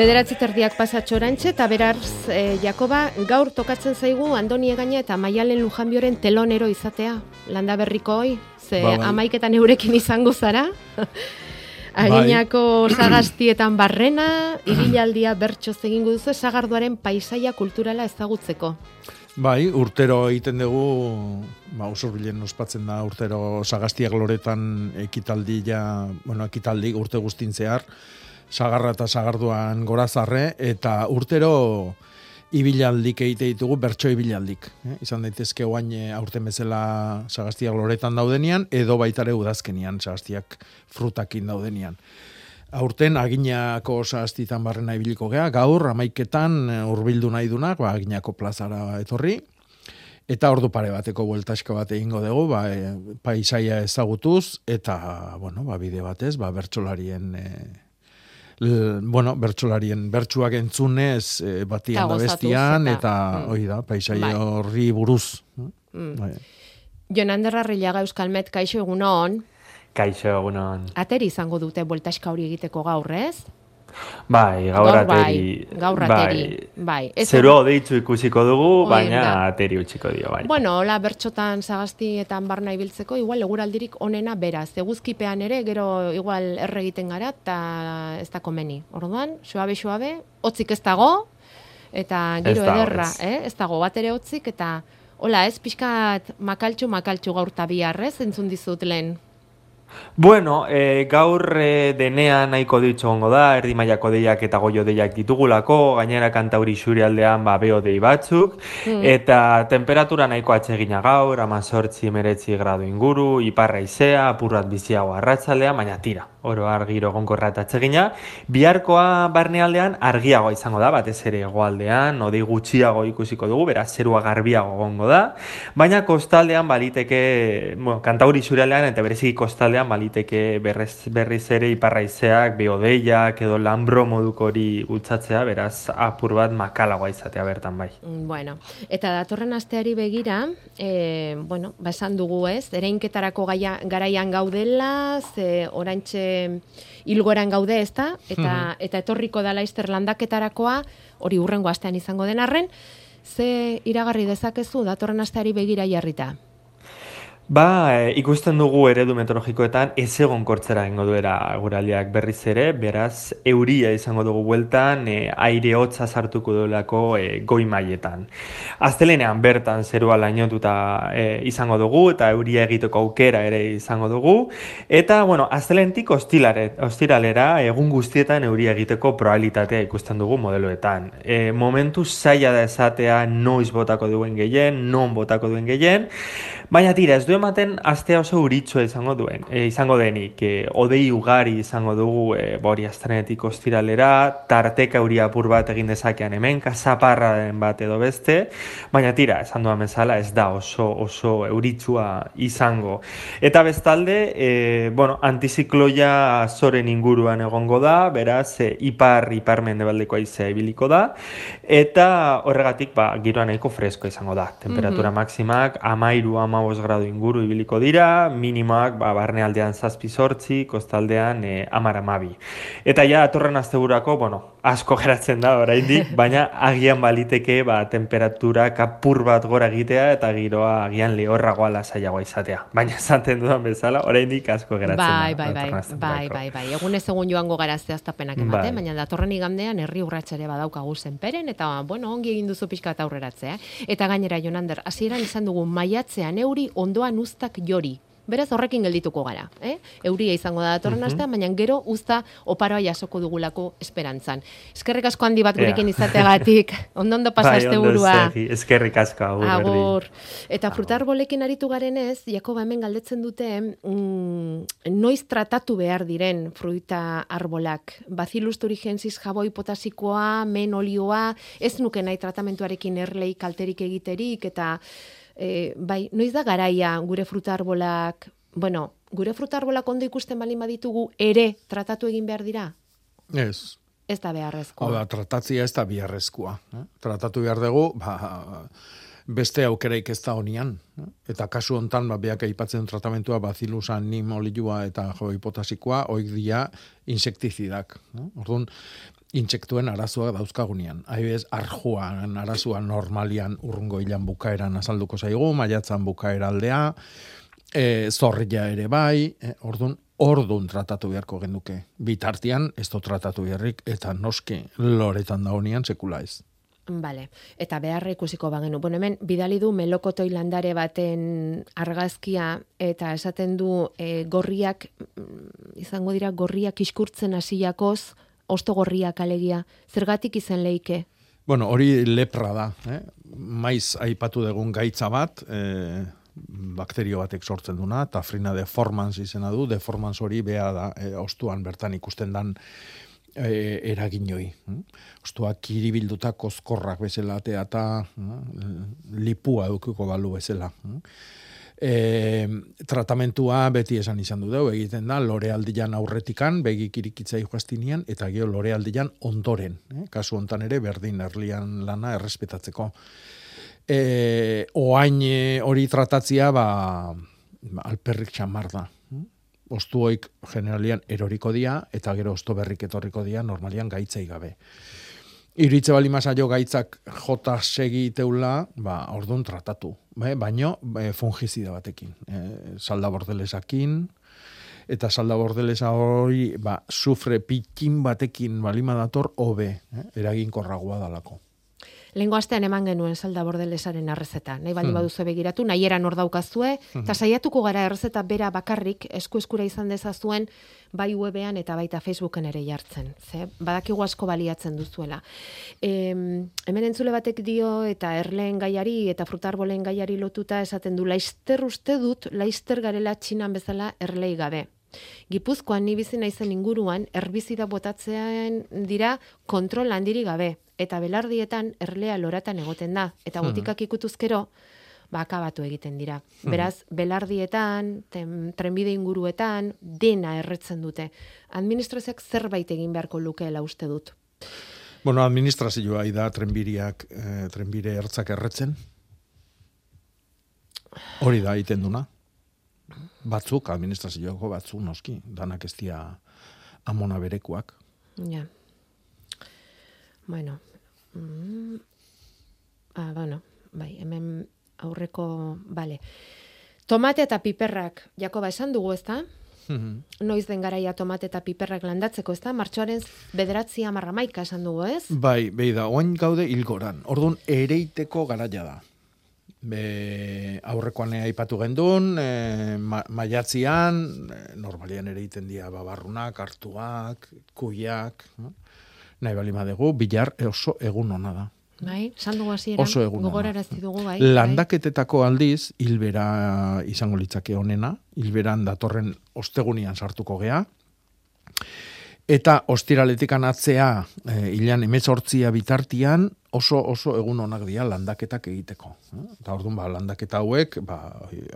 Bederatzi terdiak pasatxo orantxe, eta beraz, e, Jakoba, gaur tokatzen zaigu Andoni Egaina eta Maialen Lujanbioren telonero izatea. Landa berriko hoi, ze Ba, bai. amaiketan eurekin izango zara. Aginako sagastietan barrena, ibilaldia bertso egingo duzu, sagarduaren paisaia kulturala ezagutzeko. Bai, urtero egiten dugu, ba, oso bilen ospatzen da urtero sagastiak loretan ekitaldia, bueno, ekitaldi urte guztin zehar, sagarra eta sagarduan gorazarre, eta urtero ibilaldik egite ditugu, bertso ibilaldik. Eh? Izan daitezke oain eh, aurten bezala sagastiak loretan daudenian, edo baitare udazkenian sagastiak frutakin daudenian. Aurten aginako sastitan barrena ibiliko gea, gaur amaiketan eh, hurbildu nahi dunak, ba, aginako plazara etorri, eta ordu pare bateko bueltaska bat egingo dugu, ba, e, paisaia ezagutuz, eta, bueno, ba, bide batez, ba, bertsolarien, e, bueno, bertsolarien bertsuak entzunez, e, batian da bestian, eta- eta, mm. hori da, paisaia Bai. horri buruz. Mm. Bai. Jon Ander Arrillaga Euskalmet, kaixo egunon, Kaixo egunon. ateri izango dute bueltaska hori egiteko gaur, ez? Bai, gaur Gaur ateri. bai, gaur ateri, bai. Ez- Zerua odeitzu ikusiko dugu, Hori baina da. ateri utziko dio, bai. Bueno, hola bertxotan sagastietan barna ibiltzeko, igual eguraldirik onena beraz. Eguzkipean ere, gero igual erre egiten gara, eta ez da komeni. Orduan, suabe, suabe, hotzik ez dago, eta giro Ez ederra, ez. eh? ez dago bat ere hotzik, eta hola, ez pixkat makaltxu, makaltxu gaur tabiar, ez? Entzun dizut lehen. Bueno, e, gaur e, denean nahiko ditxo gongo da, erdi mailako deiak eta goio deiak ditugulako, gainera kantauri aldean ba, beho dei batzuk, Mm. eta temperatura nahiko atsegina gaur, amazortzi emeretzi gradu inguru, iparra izea, apurrat biziago arratzaldean, baina tira, oro argiro gonkorra eta atsegina. Biharkoa barnealdean argiagoa izango da, batez ere hegoaldean, odei gutxiago ikusiko dugu, beraz zerua garbiago gongo da, baina kostaldean baliteke, bueno, kantauri aldean eta bereziki kostaldean baliteke berrez, berriz ere iparraizeak, beodeiak edo lambro moduko hori gutzatzea, beraz apur bat makalagoa izatea bertan bai. Bueno, eta datorren asteari begira, e, bueno, ba esan dugu ez, ereinketarako gaia, garaian gaudela, ze orantxe e, ilgoran gaude, ezta? Eta, eta etorriko da laizter landaketarakoa, hori urrengo astean izango den arren, ze iragarri dezakezu datorren asteari begira jarrita? Ba, e, ikusten dugu eredu meteorologikoetan ez egon kortzera ingo duera guraldiak berriz ere, beraz, euria izango dugu bueltan, e, aire hotza sartuko duelako e, goi mailetan. Aztelenean bertan zerua lainotuta e, izango dugu, eta euria egiteko aukera ere izango dugu, eta, bueno, aztelentik ostiralera egun guztietan euria egiteko probabilitatea ikusten dugu modeloetan. E, momentu zaila da esatea noiz botako duen gehien, non botako duen gehien, Baina tira, ez du ematen astea oso uritxo izango duen, e, izango denik, e, odei ugari izango dugu, e, bori astanetik ostiralera, tarteka uri apur bat egin dezakean hemen, kazaparra den bat edo beste, baina tira, esan duan bezala, ez da oso oso euritsua izango. Eta bestalde, e, bueno, antizikloia zoren inguruan egongo da, beraz, e, ipar, ipar mendebaldeko aizea ibiliko da, eta horregatik, ba, giroan nahiko fresko izango da. Temperatura mm maximak, amairu, ama amabos gradu inguru ibiliko dira, minimoak ba, barnealdean zazpi sortzi, kostaldean e, amar amabi. Eta ja, atorren asteburako, bueno, asko geratzen da oraindik, baina agian baliteke ba, temperatura kapur bat gora egitea eta giroa agian lehorragoa lasaiagoa izatea. Baina esaten dudan bezala, oraindik asko geratzen bai, da. Bai, bai, bai, bai, bai, egun ez egun joango gara zehaztapenak ematen, bai. baina datorren igandean herri urratxare badaukagu zenperen, eta bueno, ongi egin duzu pixka eta aurreratzea. Eta gainera, Jonander, hasieran izan dugu maiatzean euri ondoan ustak jori. Beraz horrekin geldituko gara, eh? Euria izango da datorren astean, baina gero uzta oparoa jasoko dugulako esperantzan. Eskerrik asko handi bat gurekin izateagatik. Ondo ondo pasaste bai, burua. Eskerrik asko agur. Agur. Eta frutar bolekin aritu garenez, Jakoba hemen galdetzen dute, mm, noiz tratatu behar diren fruita arbolak. Bacillus thuringiensis jaboi potasikoa, men olioa, ez nuke nahi tratamentuarekin erlei kalterik egiterik eta e, bai, noiz da garaia gure fruta arbolak, bueno, gure fruta arbolak ondo ikusten balin baditugu ere tratatu egin behar dira? Ez. Ez da beharrezkoa. Oda, tratatzia ez da beharrezkoa. Eh? Tratatu behar dugu, ba, beste aukeraik ez da honian. Eta kasu hontan, ba, beak aipatzen tratamentua, bazilusan nim olioa eta jo hipotasikoa, oik dia insektizidak. Eh? Orduan, intsektuen arazoa dauzkagunean. Haibez, arjuan arazoa normalian urrungo hilan bukaeran azalduko zaigu, maiatzan bukaera aldea, e, zorria ere bai, e, ordun ordun tratatu beharko genduke. Bitartian, ez tratatu beharrik, eta noski loretan daunian sekula ez. Vale. Eta beharra ikusiko bagenu. Bueno, hemen, bidali du melokotoi landare baten argazkia eta esaten du e, gorriak, mm, izango dira, gorriak iskurtzen hasiakoz ostogorriak alegia, zergatik izan leike? Bueno, hori lepra da, eh? maiz aipatu dugun gaitza bat, eh, bakterio batek sortzen duna, tafrina deformans izena du, deformans hori bea da, eh, ostuan bertan ikusten dan eh, eraginoi. Hm? Ostua kiribilduta kozkorrak bezala eta hm? lipua edukiko balu bezala. Hm? e, tratamentua beti esan izan du dugu, egiten da, lore aldian aurretikan, begik irikitzai joaztinian, eta gero lore aldian ondoren, eh? kasu hontan ere, berdin erlian lana errespetatzeko. E, oain hori tratatzia, ba, alperrik txamar da. Ostuoik generalian eroriko dia, eta gero osto berrik etorriko dia, normalian gaitzai gabe. Iritze bali jo gaitzak jota segi teula, ba, orduan tratatu. Ba, baino, e, fungizida batekin. E, salda bordelesakin, eta salda bordelesa hori, ba, sufre pikin batekin balima dator, hobe, eh, eragin korragoa dalako. Lengo astean eman genuen salda bordelesaren arrezeta. Nahi baldin hmm. baduzu begiratu, nahi eran hor daukazue, hmm. eta saiatuko gara errezeta bera bakarrik, esku eskura izan dezazuen, bai webean eta baita Facebooken ere jartzen. Ze, badakigu asko baliatzen duzuela. E, hemen entzule batek dio eta erleen gaiari eta frutarbolen gaiari lotuta esaten du laister uste dut, laister garela txinan bezala erlei gabe. Gipuzkoan ni bizi naizen inguruan herbizida botatzean dira kontrol handiri gabe eta belardietan erlea loratan egoten da eta hmm. botikak ikutuzkero ba, akabatu egiten dira. Hmm. Beraz, belardietan, ten, trenbide inguruetan, dena erretzen dute. Administrazioak zerbait egin beharko lukeela uste dut. Bueno, administrazioa da trenbiriak, eh, trenbire ertzak erretzen. Hori da, egiten duna. Batzuk, administrazioko batzuk noski, danak ez dira amona berekuak. Ja. Bueno. Mm. Ah, bueno, bai, hemen aurreko, bale. Tomate eta piperrak, Jakoba esan dugu, ezta? Noiz den garaia tomate eta piperrak landatzeko, ezta? Martxoaren bederatzi amarramaika esan dugu, ez? Bai, behi da, oain gaude hilgoran. Orduan, ereiteko garaia da. Be, aurrekoan aipatu gendun, e, ma, maiatzian, e, normalian ere iten dira babarrunak, hartuak, kuiak, no? nahi bali madegu, bilar oso egun ona da. Bai, esan dugu hasieran Oso egun gogorarazi dugu, bai. bai. Landaketetako aldiz, hilbera izango litzake honena, hilberan datorren ostegunian sartuko gea, eta ostiraletikan atzea, e, hilan emetzortzia bitartian, oso oso egun onak dira landaketak egiteko. Eta orduan ba, landaketa hauek, ba,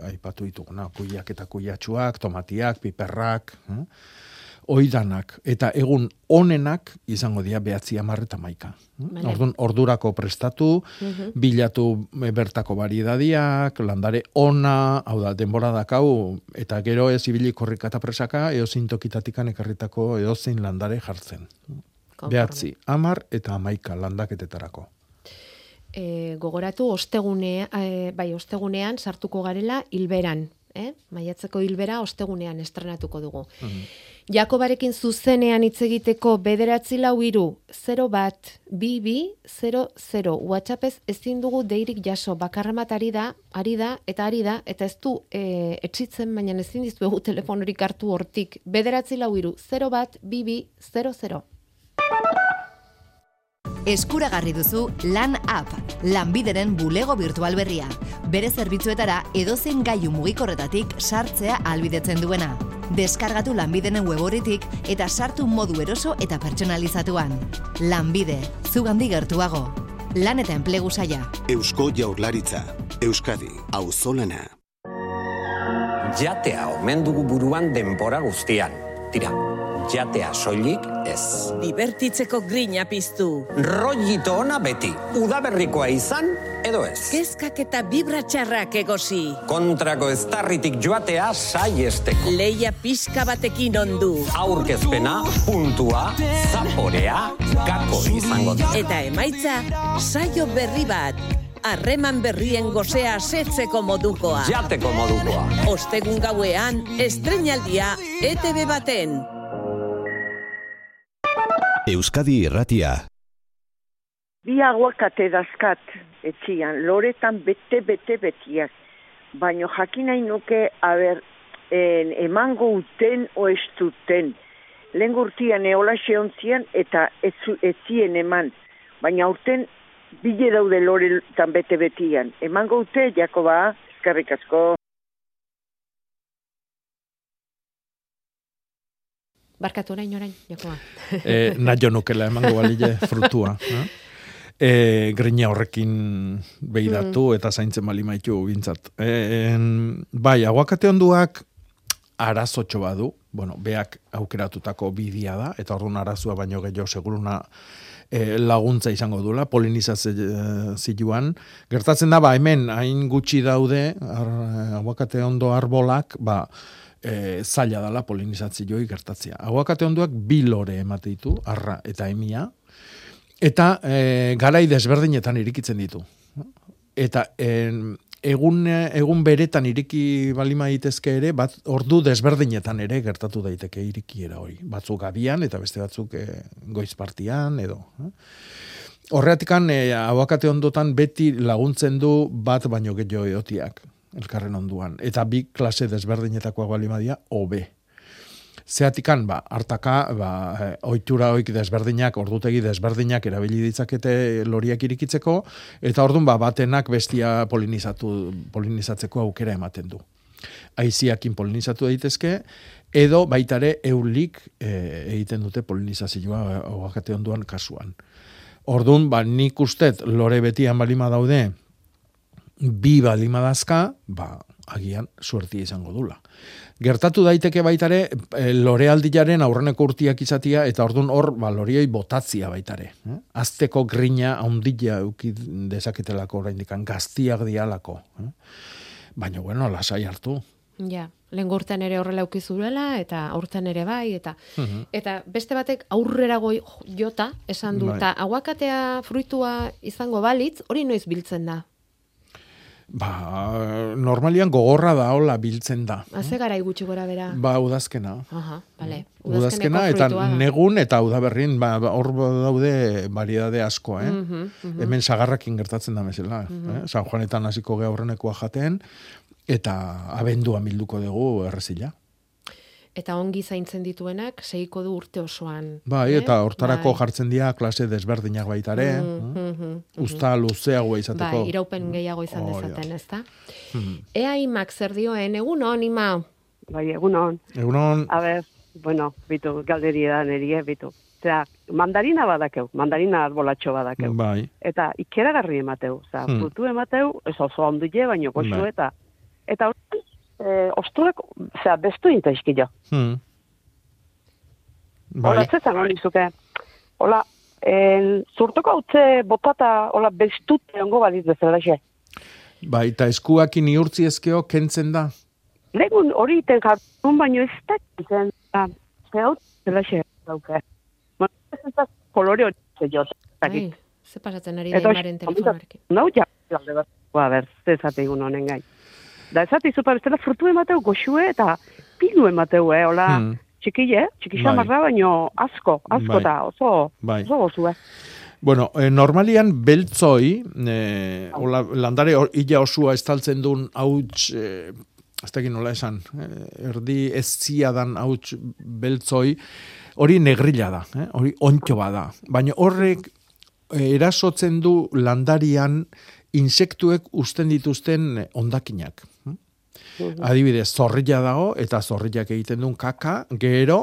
aipatu dituguna, kuiak eta kuiatxuak, tomatiak, piperrak, eh? Oidanak, eta egun onenak izango dira behatzi amar eta maika. Vale. Orduan, ordurako prestatu, Mhm. bilatu e, bertako variedadiak, landare ona, hau da, denbora dakau, eta gero ez ibili korrika eta presaka, eo zintokitatikan ekarritako edo zein landare jartzen. Konforme. Behatzi, amar eta amaika landaketetarako. e, gogoratu ostegune, e, bai, ostegunean sartuko garela hilberan, eh? Maiatzeko hilbera ostegunean estrenatuko dugu. Jakobarekin zuzenean hitz egiteko bederatzi lau iru, 0 bat, bi bi, 0, 0. WhatsAppez ezin dugu deirik jaso, bakarramat ari da, ari da, eta ari da, eta ez du e, etxitzen, baina ezin dizuegu telefonorik hartu hortik. Bederatzi lau iru, 0 bat, bi bi, 0, 0. Eskuragarri duzu Lan App, lanbideren bulego virtual berria. Bere zerbitzuetara edozein gaiu mugikorretatik sartzea albidetzen duena. Deskargatu lanbidenen weboritik eta sartu modu eroso eta pertsonalizatuan. Lanbide, zugandi gertuago. Lan eta enplegu saia. Eusko Jaurlaritza, Euskadi, auzolana. Jatea omen dugu buruan denbora guztian. Tira, jatea soilik ez. Dibertitzeko grina piztu. Rollito ona beti, udaberrikoa izan edo ez. Kezkak eta vibratxarrak egosi. Kontrako eztarritik joatea saiesteko. Leia pixka batekin ondu. Aurkezpena, puntua, zaporea, gako izango da. Eta emaitza, saio berri bat. Harreman berrien gozea setzeko modukoa. Jateko modukoa. Ostegun gauean, estrenaldia ETV baten. Euskadi Irratia. Bi aguakate dazkat etxian, loretan bete, bete, betiak. Baino jakin nahi nuke, haber, en, emango uten o ez duten. Lehen gurtian eola ontzian eta ez, zu- ez zien eman. Baina urten bile daude loretan bete betian. Emango ute, Jakoba, eskerrik asko. Barkatu orain orain, Jakoba. e, nahi nukela emango balile frutua. eh? E, grina horrekin behidatu eta zaintzen bali maitu bintzat. E, en, bai, aguakate onduak arazotxo badu, bueno, beak aukeratutako bidia da, eta orduan arazua baino gehiago seguruna e, laguntza izango dula, polinizazioan. Gertatzen da, ba, hemen, hain gutxi daude, ar, aguakate ondo arbolak, ba, e, zaila dala polinizatzioi gertatzea. Aguakate onduak bi lore emate ditu, arra eta emia, eta e, garai desberdinetan irikitzen ditu. Eta en, egun, egun beretan iriki balima daitezke ere, bat ordu desberdinetan ere gertatu daiteke irikiera hori. Batzuk abian eta beste batzuk e, goiz partian edo. eh. Horreatikan, e, abakate ondotan beti laguntzen du bat baino gehiago eotiak elkarren onduan. Eta bi klase desberdinetakoak balimadia, hobe. Zeatikan, ba, hartaka, ba, eh, ohitura oik desberdinak, ordutegi desberdinak erabili ditzakete loriak irikitzeko, eta ordun ba, batenak bestia polinizatu, polinizatzeko aukera ematen du. Aiziakin polinizatu daitezke, edo baitare eulik e, egiten dute polinizazioa ogakate onduan kasuan. Ordun ba, nik ustet lore betian balima daude, bi balima dazka, ba, agian suertia izango dula. Gertatu daiteke baitare e, lorealdilaren aurreneko urtiak izatia eta ordun hor ba lorioi botatzia baitare, eh? Azteko grina haundila euki dezaketelako oraindik gaztiak dialako, eh? Baina bueno, lasai hartu. Ja, lehen urtean ere horrela ukizuela, eta aurten ere bai, eta Mhm. eta beste batek aurrera goi jota, esan du, Bai. eta aguakatea fruitua izango balitz, hori noiz biltzen da. Ba, normalian gogorra da hola biltzen da. Haze gara gutxi gora bera. Ba, udazkena. Aha, bale. Udazkena eta negun eta udaberrin ba, ba, hor daude variedade asko, eh? Mhm, mhm. Hemen sagarrakin gertatzen da mesela, eh? San Juanetan hasiko ge aurrenekoa jaten eta abendua bilduko dugu errezila. Eta ongi zaintzen dituenak, segiko du urte osoan. Bai, eh? eta hortarako Bai. jartzen dira klase desberdinak baitare, Mhm, mhm, mhm. usta luzeagoa izateko. Bai, iraupen gehiago izan da. dezaten, ezta? Mhm. Ea imak zer dioen, egun hon, ima. Bai, egunon. Egunon, A ber, bueno, bitu, galderi da niri, eh, bitu. Osea, mandarina badakeu, mandarina arbolatxo badakeu. bai. Eta ikeragarri emateu, osea, Hmm. frutu emateu, ez oso ondile, baino goxu Bai. eta. Eta horren, eh, osturak, osea, bestu inta iskilo. Hmm. Hola, Bai. zezan hori zuke. Hola, en, zurtoko hautze botata, hola, bestute ongo baliz bezala xe. Bai, eta eskuakin iurtzi ezkeo kentzen da. Legun hori iten jartun, baino ez da zen, da, ze hau zela xe, dauke. Bueno, kolore hori ze jot. Ai, ze pasatzen ari da imaren telefonarekin. Nau ja, alde bat. Ba, ber, ze esate egun honen gai. Da, esate izupa bestela frutu emateu goxue eta pilu emateu, eh, hola, Hmm. txikile, txikisa Bai. marra, baino asko, asko Bai. eta oso, Bai. oso gozu, eh. Bueno, eh, normalian beltzoi, eh, hola, landare illa osua estaltzen duen hauts, eh, ez dakit nola esan, eh, erdi ezia dan hauts beltzoi, hori negrila da, eh? hori ontxo bada. Baina horrek eh, erasotzen du landarian insektuek usten dituzten eh, ondakinak. Adibidez, zorrilla dago eta zorrillak egiten duen kaka, gero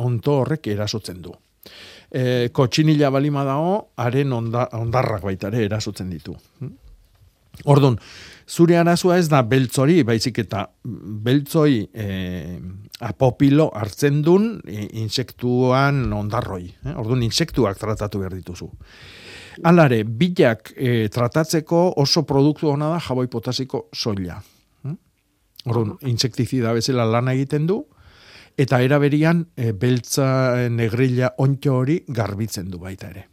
onto horrek erasotzen du. E, kotxinila balima dago, haren onda, ondarrak baita ere erasotzen ditu. Ordun, zure arazua ez da beltzori, baizik eta beltzoi e, apopilo hartzen dun e, insektuan ondarroi. Eh? Ordun, insektuak tratatu behar dituzu. Alare, bilak e, tratatzeko oso produktu ona da jaboi potasiko soila. Orduan, insektizida bezala lana egiten du, eta eraberian e, beltza e, negrilla ontxo hori garbitzen du baita ere.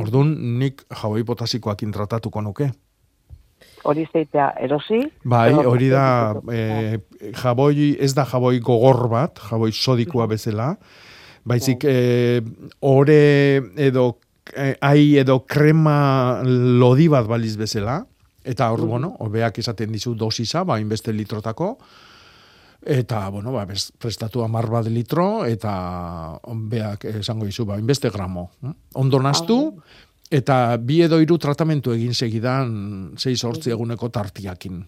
Orduan, nik jaboi potasikoakin tratatuko nuke. Hori zeitea erosi. Bai, hori da e, jaboi, ez da jaboi gogor bat, jaboi sodikoa bezala, baizik e, ore edo ai edo krema lodi bat baliz bezala, eta hor, bueno, hobeak esaten dizu dosisa, ba, inbeste litrotako, eta, bueno, ba, bez, prestatu amar bat litro, eta beak esango dizu, ba, inbeste gramo. hm? Ondo nastu, eta bi edo hiru tratamentu egin segidan 6-8 eguneko tartiakin.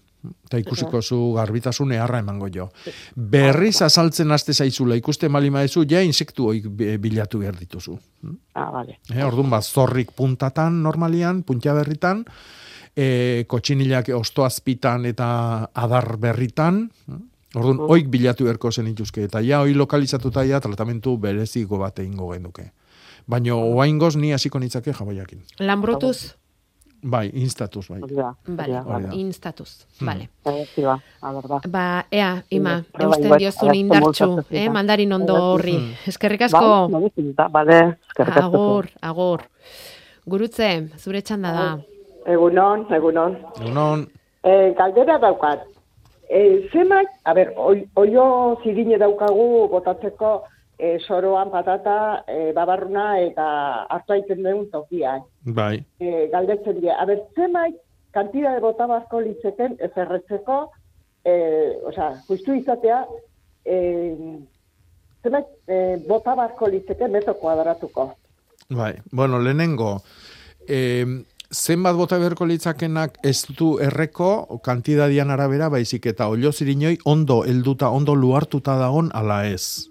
Eta ikusiko zu garbitasun eharra emango jo. Berriz azaltzen haste zaizula, ikuste malima ezu, ja insektu hoik bi- bilatu behar dituzu. Ah, vale. Eh, orduan, ba, zorrik puntatan normalian, puntia berritan, e, kotxinilak ostoazpitan eta adar berritan, orduan, oik bilatu beharko zen ituzke, eta ja, hoi lokalizatuta ja, tratamentu bereziko bat egingo genuke. Baina, oaingoz ni hasiko nitzake jaboiakin. Lambrotuz, Bai, instatuz, bai. Hori da. Vale, instatuz, Hmm. vale. Bai, ba. Ba, ea, ima, bai, eusten bai, diozun bai, indartxu, eh, da. mandarin ondo Bai, horri. mm. Eskerrik asko. Bai, vale, eskerrik asko. Agor, agor. Gurutze, zure txanda da. Egunon, egunon. Egunon. E, galdera daukat. E, zemak, a ber, oi, oio zirine daukagu botatzeko e, soroan patata, e, babarruna eta hartu aiten duen tokian. Bai. E, galdetzen dira, a ber, zemak kantida de bota bazko litzeken ez erretzeko, e, osea, justu izatea, e, zemak e, bota bazko litzeken metro kuadratuko. Bai, bueno, lehenengo, eh, zenbat bota beharko litzakenak ez du erreko kantidadian arabera, baizik eta olio zirinoi ondo helduta, ondo luartuta dagon ala ez.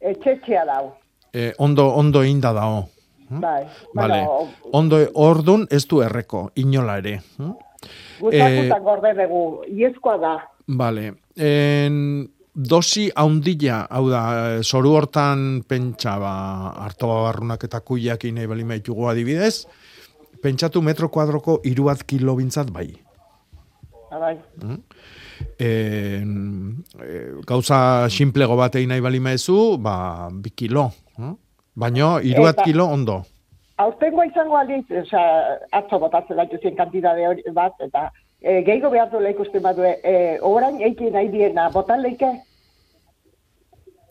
Etxetxea dau. Eh, ondo, ondo inda dago. Bai. Vale. Bueno, Ondo, ordun ez du erreko, inola ere. hm? Gutakutan gorde dugu, iezkoa da. Vale. En, dosi haundila, hau da, zoru hortan pentsa, ba, harto barrunak eta kuiak inei bali maitugu adibidez, pentsatu metro kuadroko iru bat kilo bintzat bai. bai. Mm? E, e, gauza simplego bat egin nahi bali maezu, ba, bi kilo. Mm? Baina, iruat Eta- kilo ondo. Aurtengoa izango aldiz, oza, atzo botatzen gaitu zien kantidade hori bat, eta e, gehiago behar duela ikusten badue, e, orain eikin nahi diena, botan leike?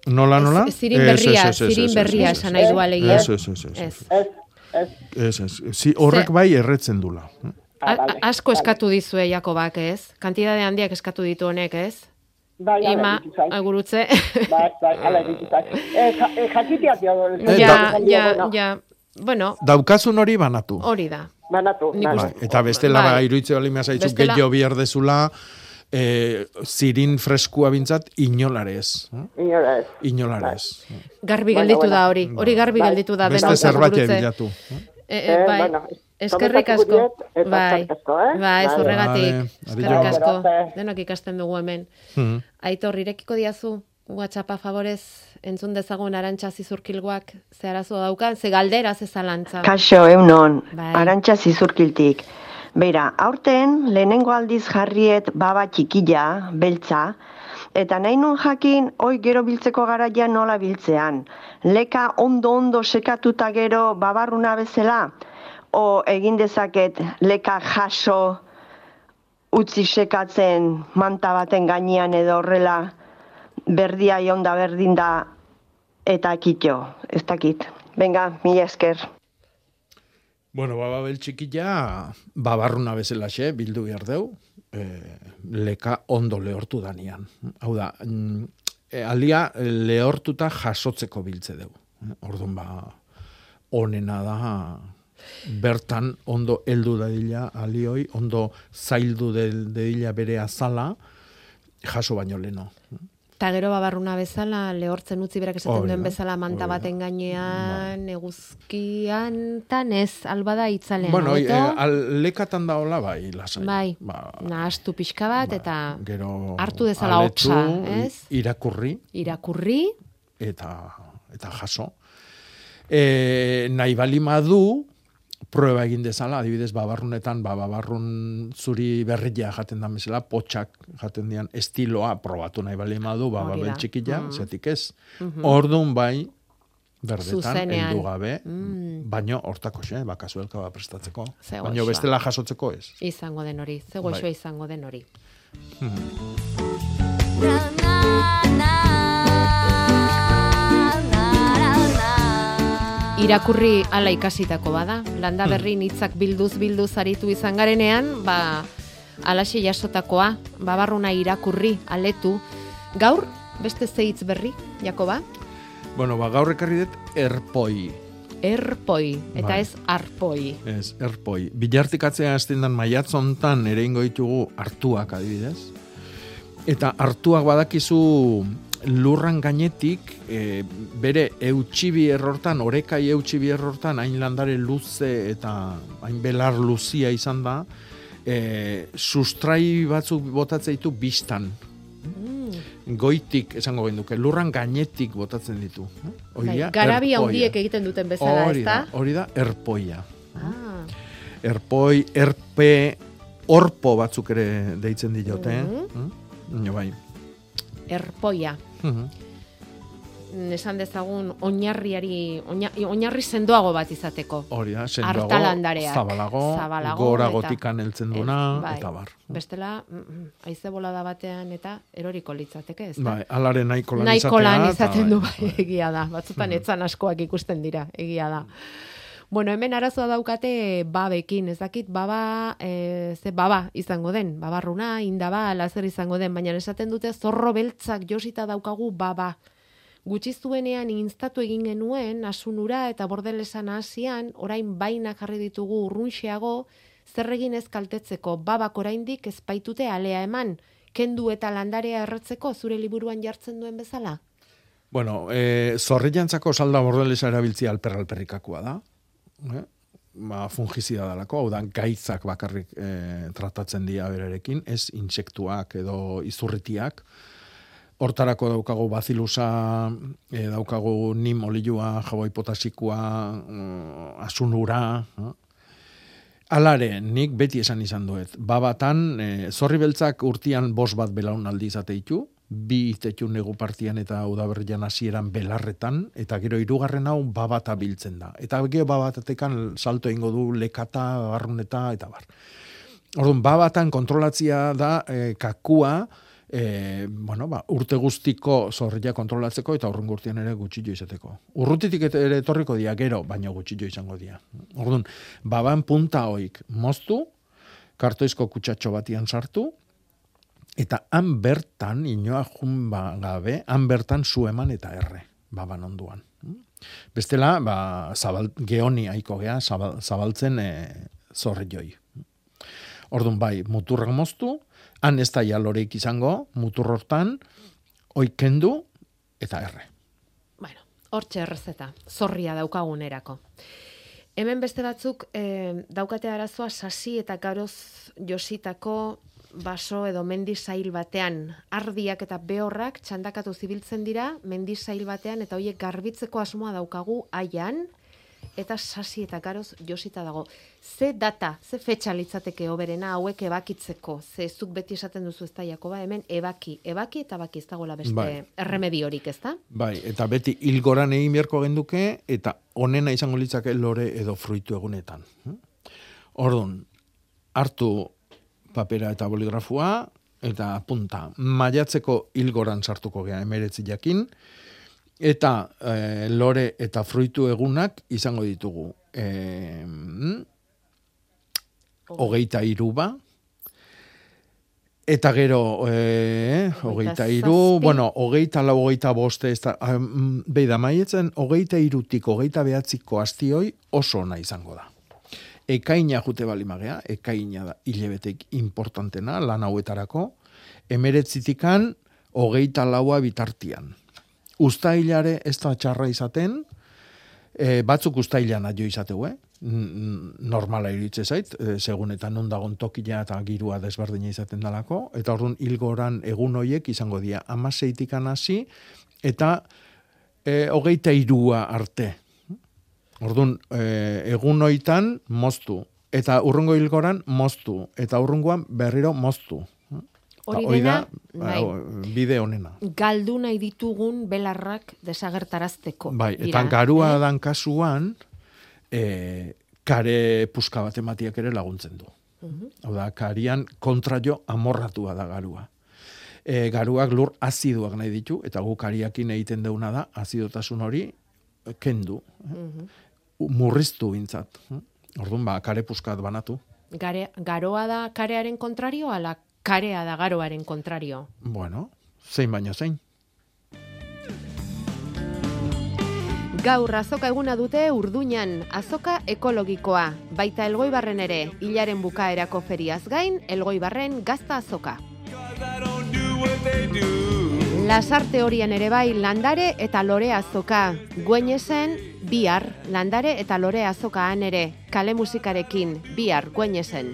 Nola, nola? Ez, zirin Ez, berria, ez, ez, ez, zirin ez, berria ez, esan ez, nahi ez. du alegia. Ez, ez, ez, ez, ez. Ez. Si, horrek bai erretzen dula. A- a- asko eskatu dizue Jakobak, ez? Kantidade handiak eskatu ditu honek, ez? Bai, Ima, agurutze. Bai, bai, ala egiten zait. E, ja, e, jakiteak dio. Eh, ja, da- ja, ja. Bueno, Daukazun hori banatu. hori da. Banatu, Bai, eta bestela Bai. ba, iruitze bali mazaitzu Bestela- gehiago bihar dezula, e, zirin freskua bintzat inolarez. eh? Inora ez. Inolarez. Garbi Bueno, gelditu bueno. da hori. Hori garbi Bai. gelditu da. Beste zerbait bilatu. E, e, Eh, bai. bueno, Eskerrik asko. Bai. eh? Bai, Bai. zorregatik. Eskerrik asko. Bai. Denok ikasten dugu hemen. Mhm. Aitor, irekiko diazu WhatsAppa favorez entzun dezagun arantxa zizurkilgoak ze arazo daukan, ze galdera, ze zalantza. Kaixo, eunon, Bai. arantxa zizurkiltik. Beira, aurten lehenengo aldiz jarriet baba txikila, beltza, eta nahi nun jakin, oi gero biltzeko garaia nola biltzean. Leka ondo-ondo sekatuta gero babarruna bezala, o egin dezaket leka jaso utzi sekatzen manta baten gainean edo horrela berdia jonda berdin da eta kitxo, ez dakit. Venga, mila esker. Bueno, baba beltxikila, babarruna bezalaxe, bildu behar deu, e, leka ondo lehortu danian. Hau da, e, alia lehortuta jasotzeko biltze deu. Orduan ba, onena da, bertan ondo heldu dadila alioi, ondo zaildu dadila bere azala, jaso baino leno. Ta gero babarruna bezala, lehortzen utzi berak esaten duen bezala manta baten gainean, eguzkian, tan ez, albada itzalean. bueno, e, al, lekatan da hola, bai, lasai. bai, Ba, nahastu pixka bat, eta gero hartu dezala aletu, hotza, ez? Irakurri, irakurri, eta eta jaso. E, nahi bali madu, prueba egin dezala, adibidez, babarrunetan, ba, babarrun zuri berria jaten da bezala, potxak jaten dian estiloa, probatu nahi bali madu, ba, babel txikila, Mm. zetik ez. Mhm. Orduan bai, berdetan, heldu gabe, Mm. baino hortako xe, bakazu elkaba prestatzeko. Ze Baino bestela jasotzeko ez. izango den hori, ze goxoa Bai. izango den hori. Irakurri ala ikasitako bada, landa berrin hitzak bilduz bilduz aritu izan garenean, ba, alaxe jasotakoa, babarruna irakurri, aletu. Gaur, beste ze hitz berri, Jakoba? Bueno, ba, gaur ekarri dut erpoi. Erpoi, eta Bai. ez arpoi. Ez, erpoi. Bilartikatzea hasten den maiatzontan ere ingo ditugu hartuak adibidez. Eta hartuak badakizu lurran gainetik e, bere eutxibi errortan, orekai eutxibi errortan, hain landare luze eta hain belar luzia izan da, e, sustrai batzuk botatzen ditu bistan. Goitik, esango genduke, lurran gainetik botatzen ditu. Bai, da, garabi handiek egiten duten bezala, Hori ezta? da, hori da, erpoia. Ah, Erpoi, erpe, orpo batzuk ere deitzen diote. Mhm. Mm? Bai. Erpoia. Mhm. esan dezagun oinarriari oina, oinarri sendoago bat izateko. Hori da, sendoago, zabalago, Zabalago gora eta- gotikan heltzen duna, bai. eta bar. Bestela, haize bolada batean eta eroriko litzateke, ez da? Bai, alaren nahiko lan Nahiko lan izaten du bai, bai, egia da. Batzutan etzan askoak ikusten dira, egia da. Bueno, hemen arazoa daukate babekin, ez dakit baba, e, ze baba izango den, babarruna, indaba, lazer izango den, baina esaten dute zorro beltzak josita daukagu baba. Gutxi zuenean instatu egin genuen, asunura eta bordelesan hasian, orain baina jarri ditugu urrunxeago, zer egin ez kaltetzeko, babak oraindik ez baitute alea eman, kendu eta landarea erretzeko zure liburuan jartzen duen bezala? Bueno, e, zorrilantzako salda bordelesa erabiltzia alper alperrikakoa da. Eh? Ba, fungizida dalako, hau da, gaitzak bakarrik e, tratatzen dira berarekin, ez insektuak edo izurritiak. Hortarako daukagu bazilusa, e, daukagu nim olilua, jaboi potasikoa, mm, asunura, eh? Alare, nik beti esan izan duet. Babatan, e, zorri beltzak urtian bos bat belaunaldi izateitu, bi itetxun negu partian eta udaberrian hasieran belarretan, eta gero hirugarren hau babata biltzen da. Eta gero babatatekan salto ingo du lekata, garruneta, eta bar. Orduan, babatan kontrolatzia da e, kakua, e, bueno, ba, urte guztiko zorria kontrolatzeko eta urrun gurtian ere gutxillo izateko. Urrutitik ere etorriko dia gero, baina gutxillo izango dia. Orduan, baban punta hoik moztu, kartoizko kutsatxo batian sartu, eta han bertan, inoa jun ba, gabe, han bertan zu eman eta erre, baban onduan. Bestela, ba, zabal, geoni aiko gea, zabal, zabaltzen e, zorri joi. Orduan, bai, muturrak moztu, han ez da jaloreik izango, mutur hortan, kendu eta erre. Bueno, hortxe errezeta, zorria daukagunerako. Hemen beste batzuk e, daukate arazoa sasi eta garoz jositako baso edo mendizail batean ardiak eta behorrak txandakatu zibiltzen dira mendizail batean eta hoiek garbitzeko asmoa daukagu aian, eta sasi eta garoz josita dago. Ze data, ze fetxa litzateke oberena hauek ebakitzeko, ze zuk beti esaten duzu ez Jakoba, hemen ebaki, ebaki eta baki ez dagoela beste bai. erremediorik, ez da? Bai, eta beti hilgoran egin beharko genduke, eta onena izango litzake lore edo fruitu egunetan. Orduan, hartu papera eta boligrafua, eta punta, maiatzeko hilgoran sartuko gea emeretzi jakin, Eta e, lore eta fruitu egunak izango ditugu. E, hogeita iruba. Eta gero, e, hogeita iru, bueno, hogeita lau, hogeita boste, ez da, beida, maietzen, hogeita irutik, hogeita behatziko astioi oso ona izango da. Ekaina jute bali magea, ekaina da hilebetek importantena, lan hauetarako, emeretzitikan, hogeita laua bitartian. Ustailare ez da txarra izaten, e, batzuk ustailan adio izateu, eh? normala iritze zait, e, segun eta non dagon tokila eta girua desberdina izaten dalako, eta orduan hilgoran egun hoiek izango dira. Amaseitikan hasi eta e, hogeita irua arte. Orduan, e, egun hoitan moztu, eta urrungo hilgoran moztu, eta urrungoan berriro moztu. Hori dena, ba, bai, bide honena. Galdu nahi ditugun belarrak desagertarazteko. Bai, eta garua eh? dan kasuan, e, kare puska bat ematiak ere laguntzen du. Uh Hau da, karian kontra jo amorratua da garua. E, garuak lur aziduak nahi ditu, eta gu kariakin egiten deuna da, azidotasun hori kendu. Uh Murriztu bintzat. Orduan, ba, kare puskat banatu. Gare, garoa da karearen kontrario, ala karea da garoaren kontrario. Bueno, zein baino zein. Gaur azoka eguna dute urduñan, azoka ekologikoa, baita elgoibarren ere, hilaren bukaerako feriaz gain, elgoibarren gazta azoka. Lasarte horien ere bai landare eta lore azoka, guenesen bihar, landare eta lore azokaan ere, kale musikarekin, bihar, guenesen.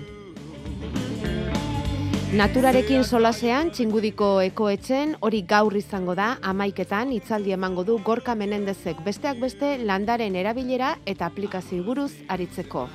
Naturarekin solasean, txingudiko ekoetzen, hori gaur izango da, amaiketan, itzaldi emango du gorka menendezek, besteak beste landaren erabilera eta aplikazio buruz aritzeko.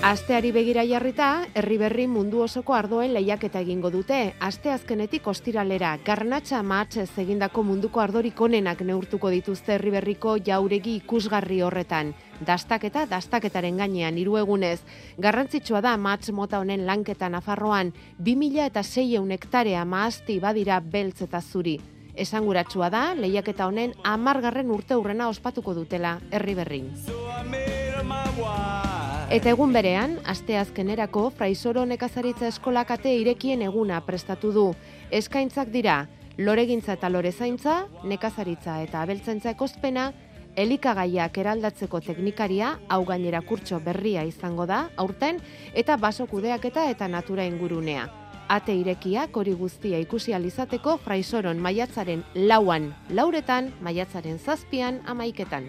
Asteari begira jarrita, herri berri mundu osoko ardoen lehiaketa egingo dute. Aste azkenetik ostiralera, garnatxa maatxez egindako munduko ardorik onenak neurtuko dituzte herri berriko jauregi ikusgarri horretan. Dastaketa, dastaketaren gainean, hiru egunez. Garrantzitsua da maatx mota honen lanketa nafarroan, 2000 eta 6 hektarea maazti badira beltz eta zuri. Esanguratsua da, lehiaketa honen amargarren urte urrena ospatuko dutela herri berrin. Eta egun berean, aste azkenerako Fraisoro nekazaritza eskolak ate irekien eguna prestatu du. Eskaintzak dira, loregintza eta lorezaintza, nekazaritza eta abeltzentza ekostpena, elikagaiak eraldatzeko teknikaria, hau gainera kurtso berria izango da, aurten, eta baso kudeaketa eta natura ingurunea. Ate irekiak hori guztia ikusi alizateko Fraisoron maiatzaren lauan, lauretan, maiatzaren zazpian, amaiketan.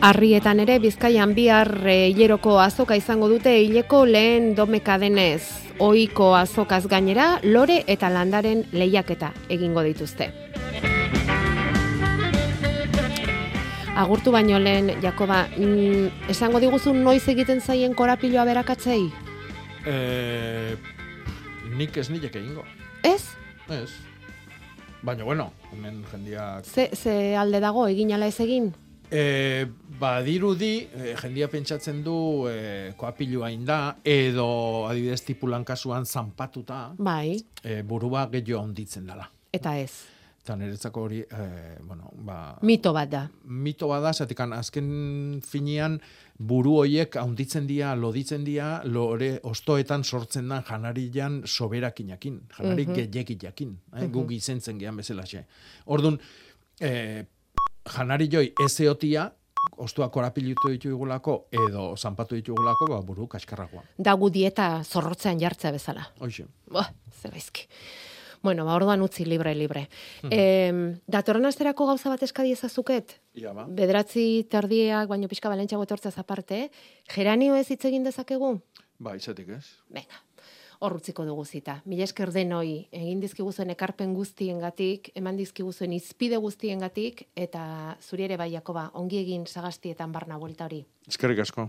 Arrietan ere Bizkaian bihar eh, hileroko azoka izango dute hileko lehen domeka denez. Ohiko azokaz gainera lore eta landaren lehiaketa egingo dituzte. Agurtu baino lehen, Jakoba, mm, esango diguzu noiz egiten zaien korapiloa berakatzei? E, nik ez nilek egingo. Ez? Ez. Baina, bueno, hemen jendiak... Ze, ze alde dago, egin ala ez egin? E, badirudi, e, jendia pentsatzen du e, koapilua inda, edo adibidez tipulan kasuan zanpatuta, Bai, e, burua gehiago onditzen dela. eta ez. Eta niretzako hori, e, bueno, ba... Mito bat da. mito bada, zatik azken finean buru hoiek haunditzen dira, loditzen dira, lore ostoetan sortzen dan janarian soberakinakin, janari mm jakin, eh? Mhm. guk izentzen gehan bezalaxe. Orduan, eh, janari joi ez ostuak korapilutu ditugulako, edo zanpatu ditugulako, ba, buru kaskarragoa. Da gu dieta zorrotzean jartzea bezala. Hoxe. Bah, zer gaizki. Bueno, ba, orduan utzi libre-libre. Mhm. Eh, datorren asterako gauza bat eskadi ezazuket? Ia ba. Bederatzi terdiak, baino pixka balentxago etortzaz aparte, geranio ez hitz egin dezakegu? Ba, izatik ez. Venga, hor utziko dugu zita. Mila esker denoi, egin dizkiguzuen ekarpen guztiengatik, eman dizkiguzuen izpide guztiengatik, eta zuri ere bai, Jakoba, ongi egin sagastietan barna buelta hori. Eskerrik asko.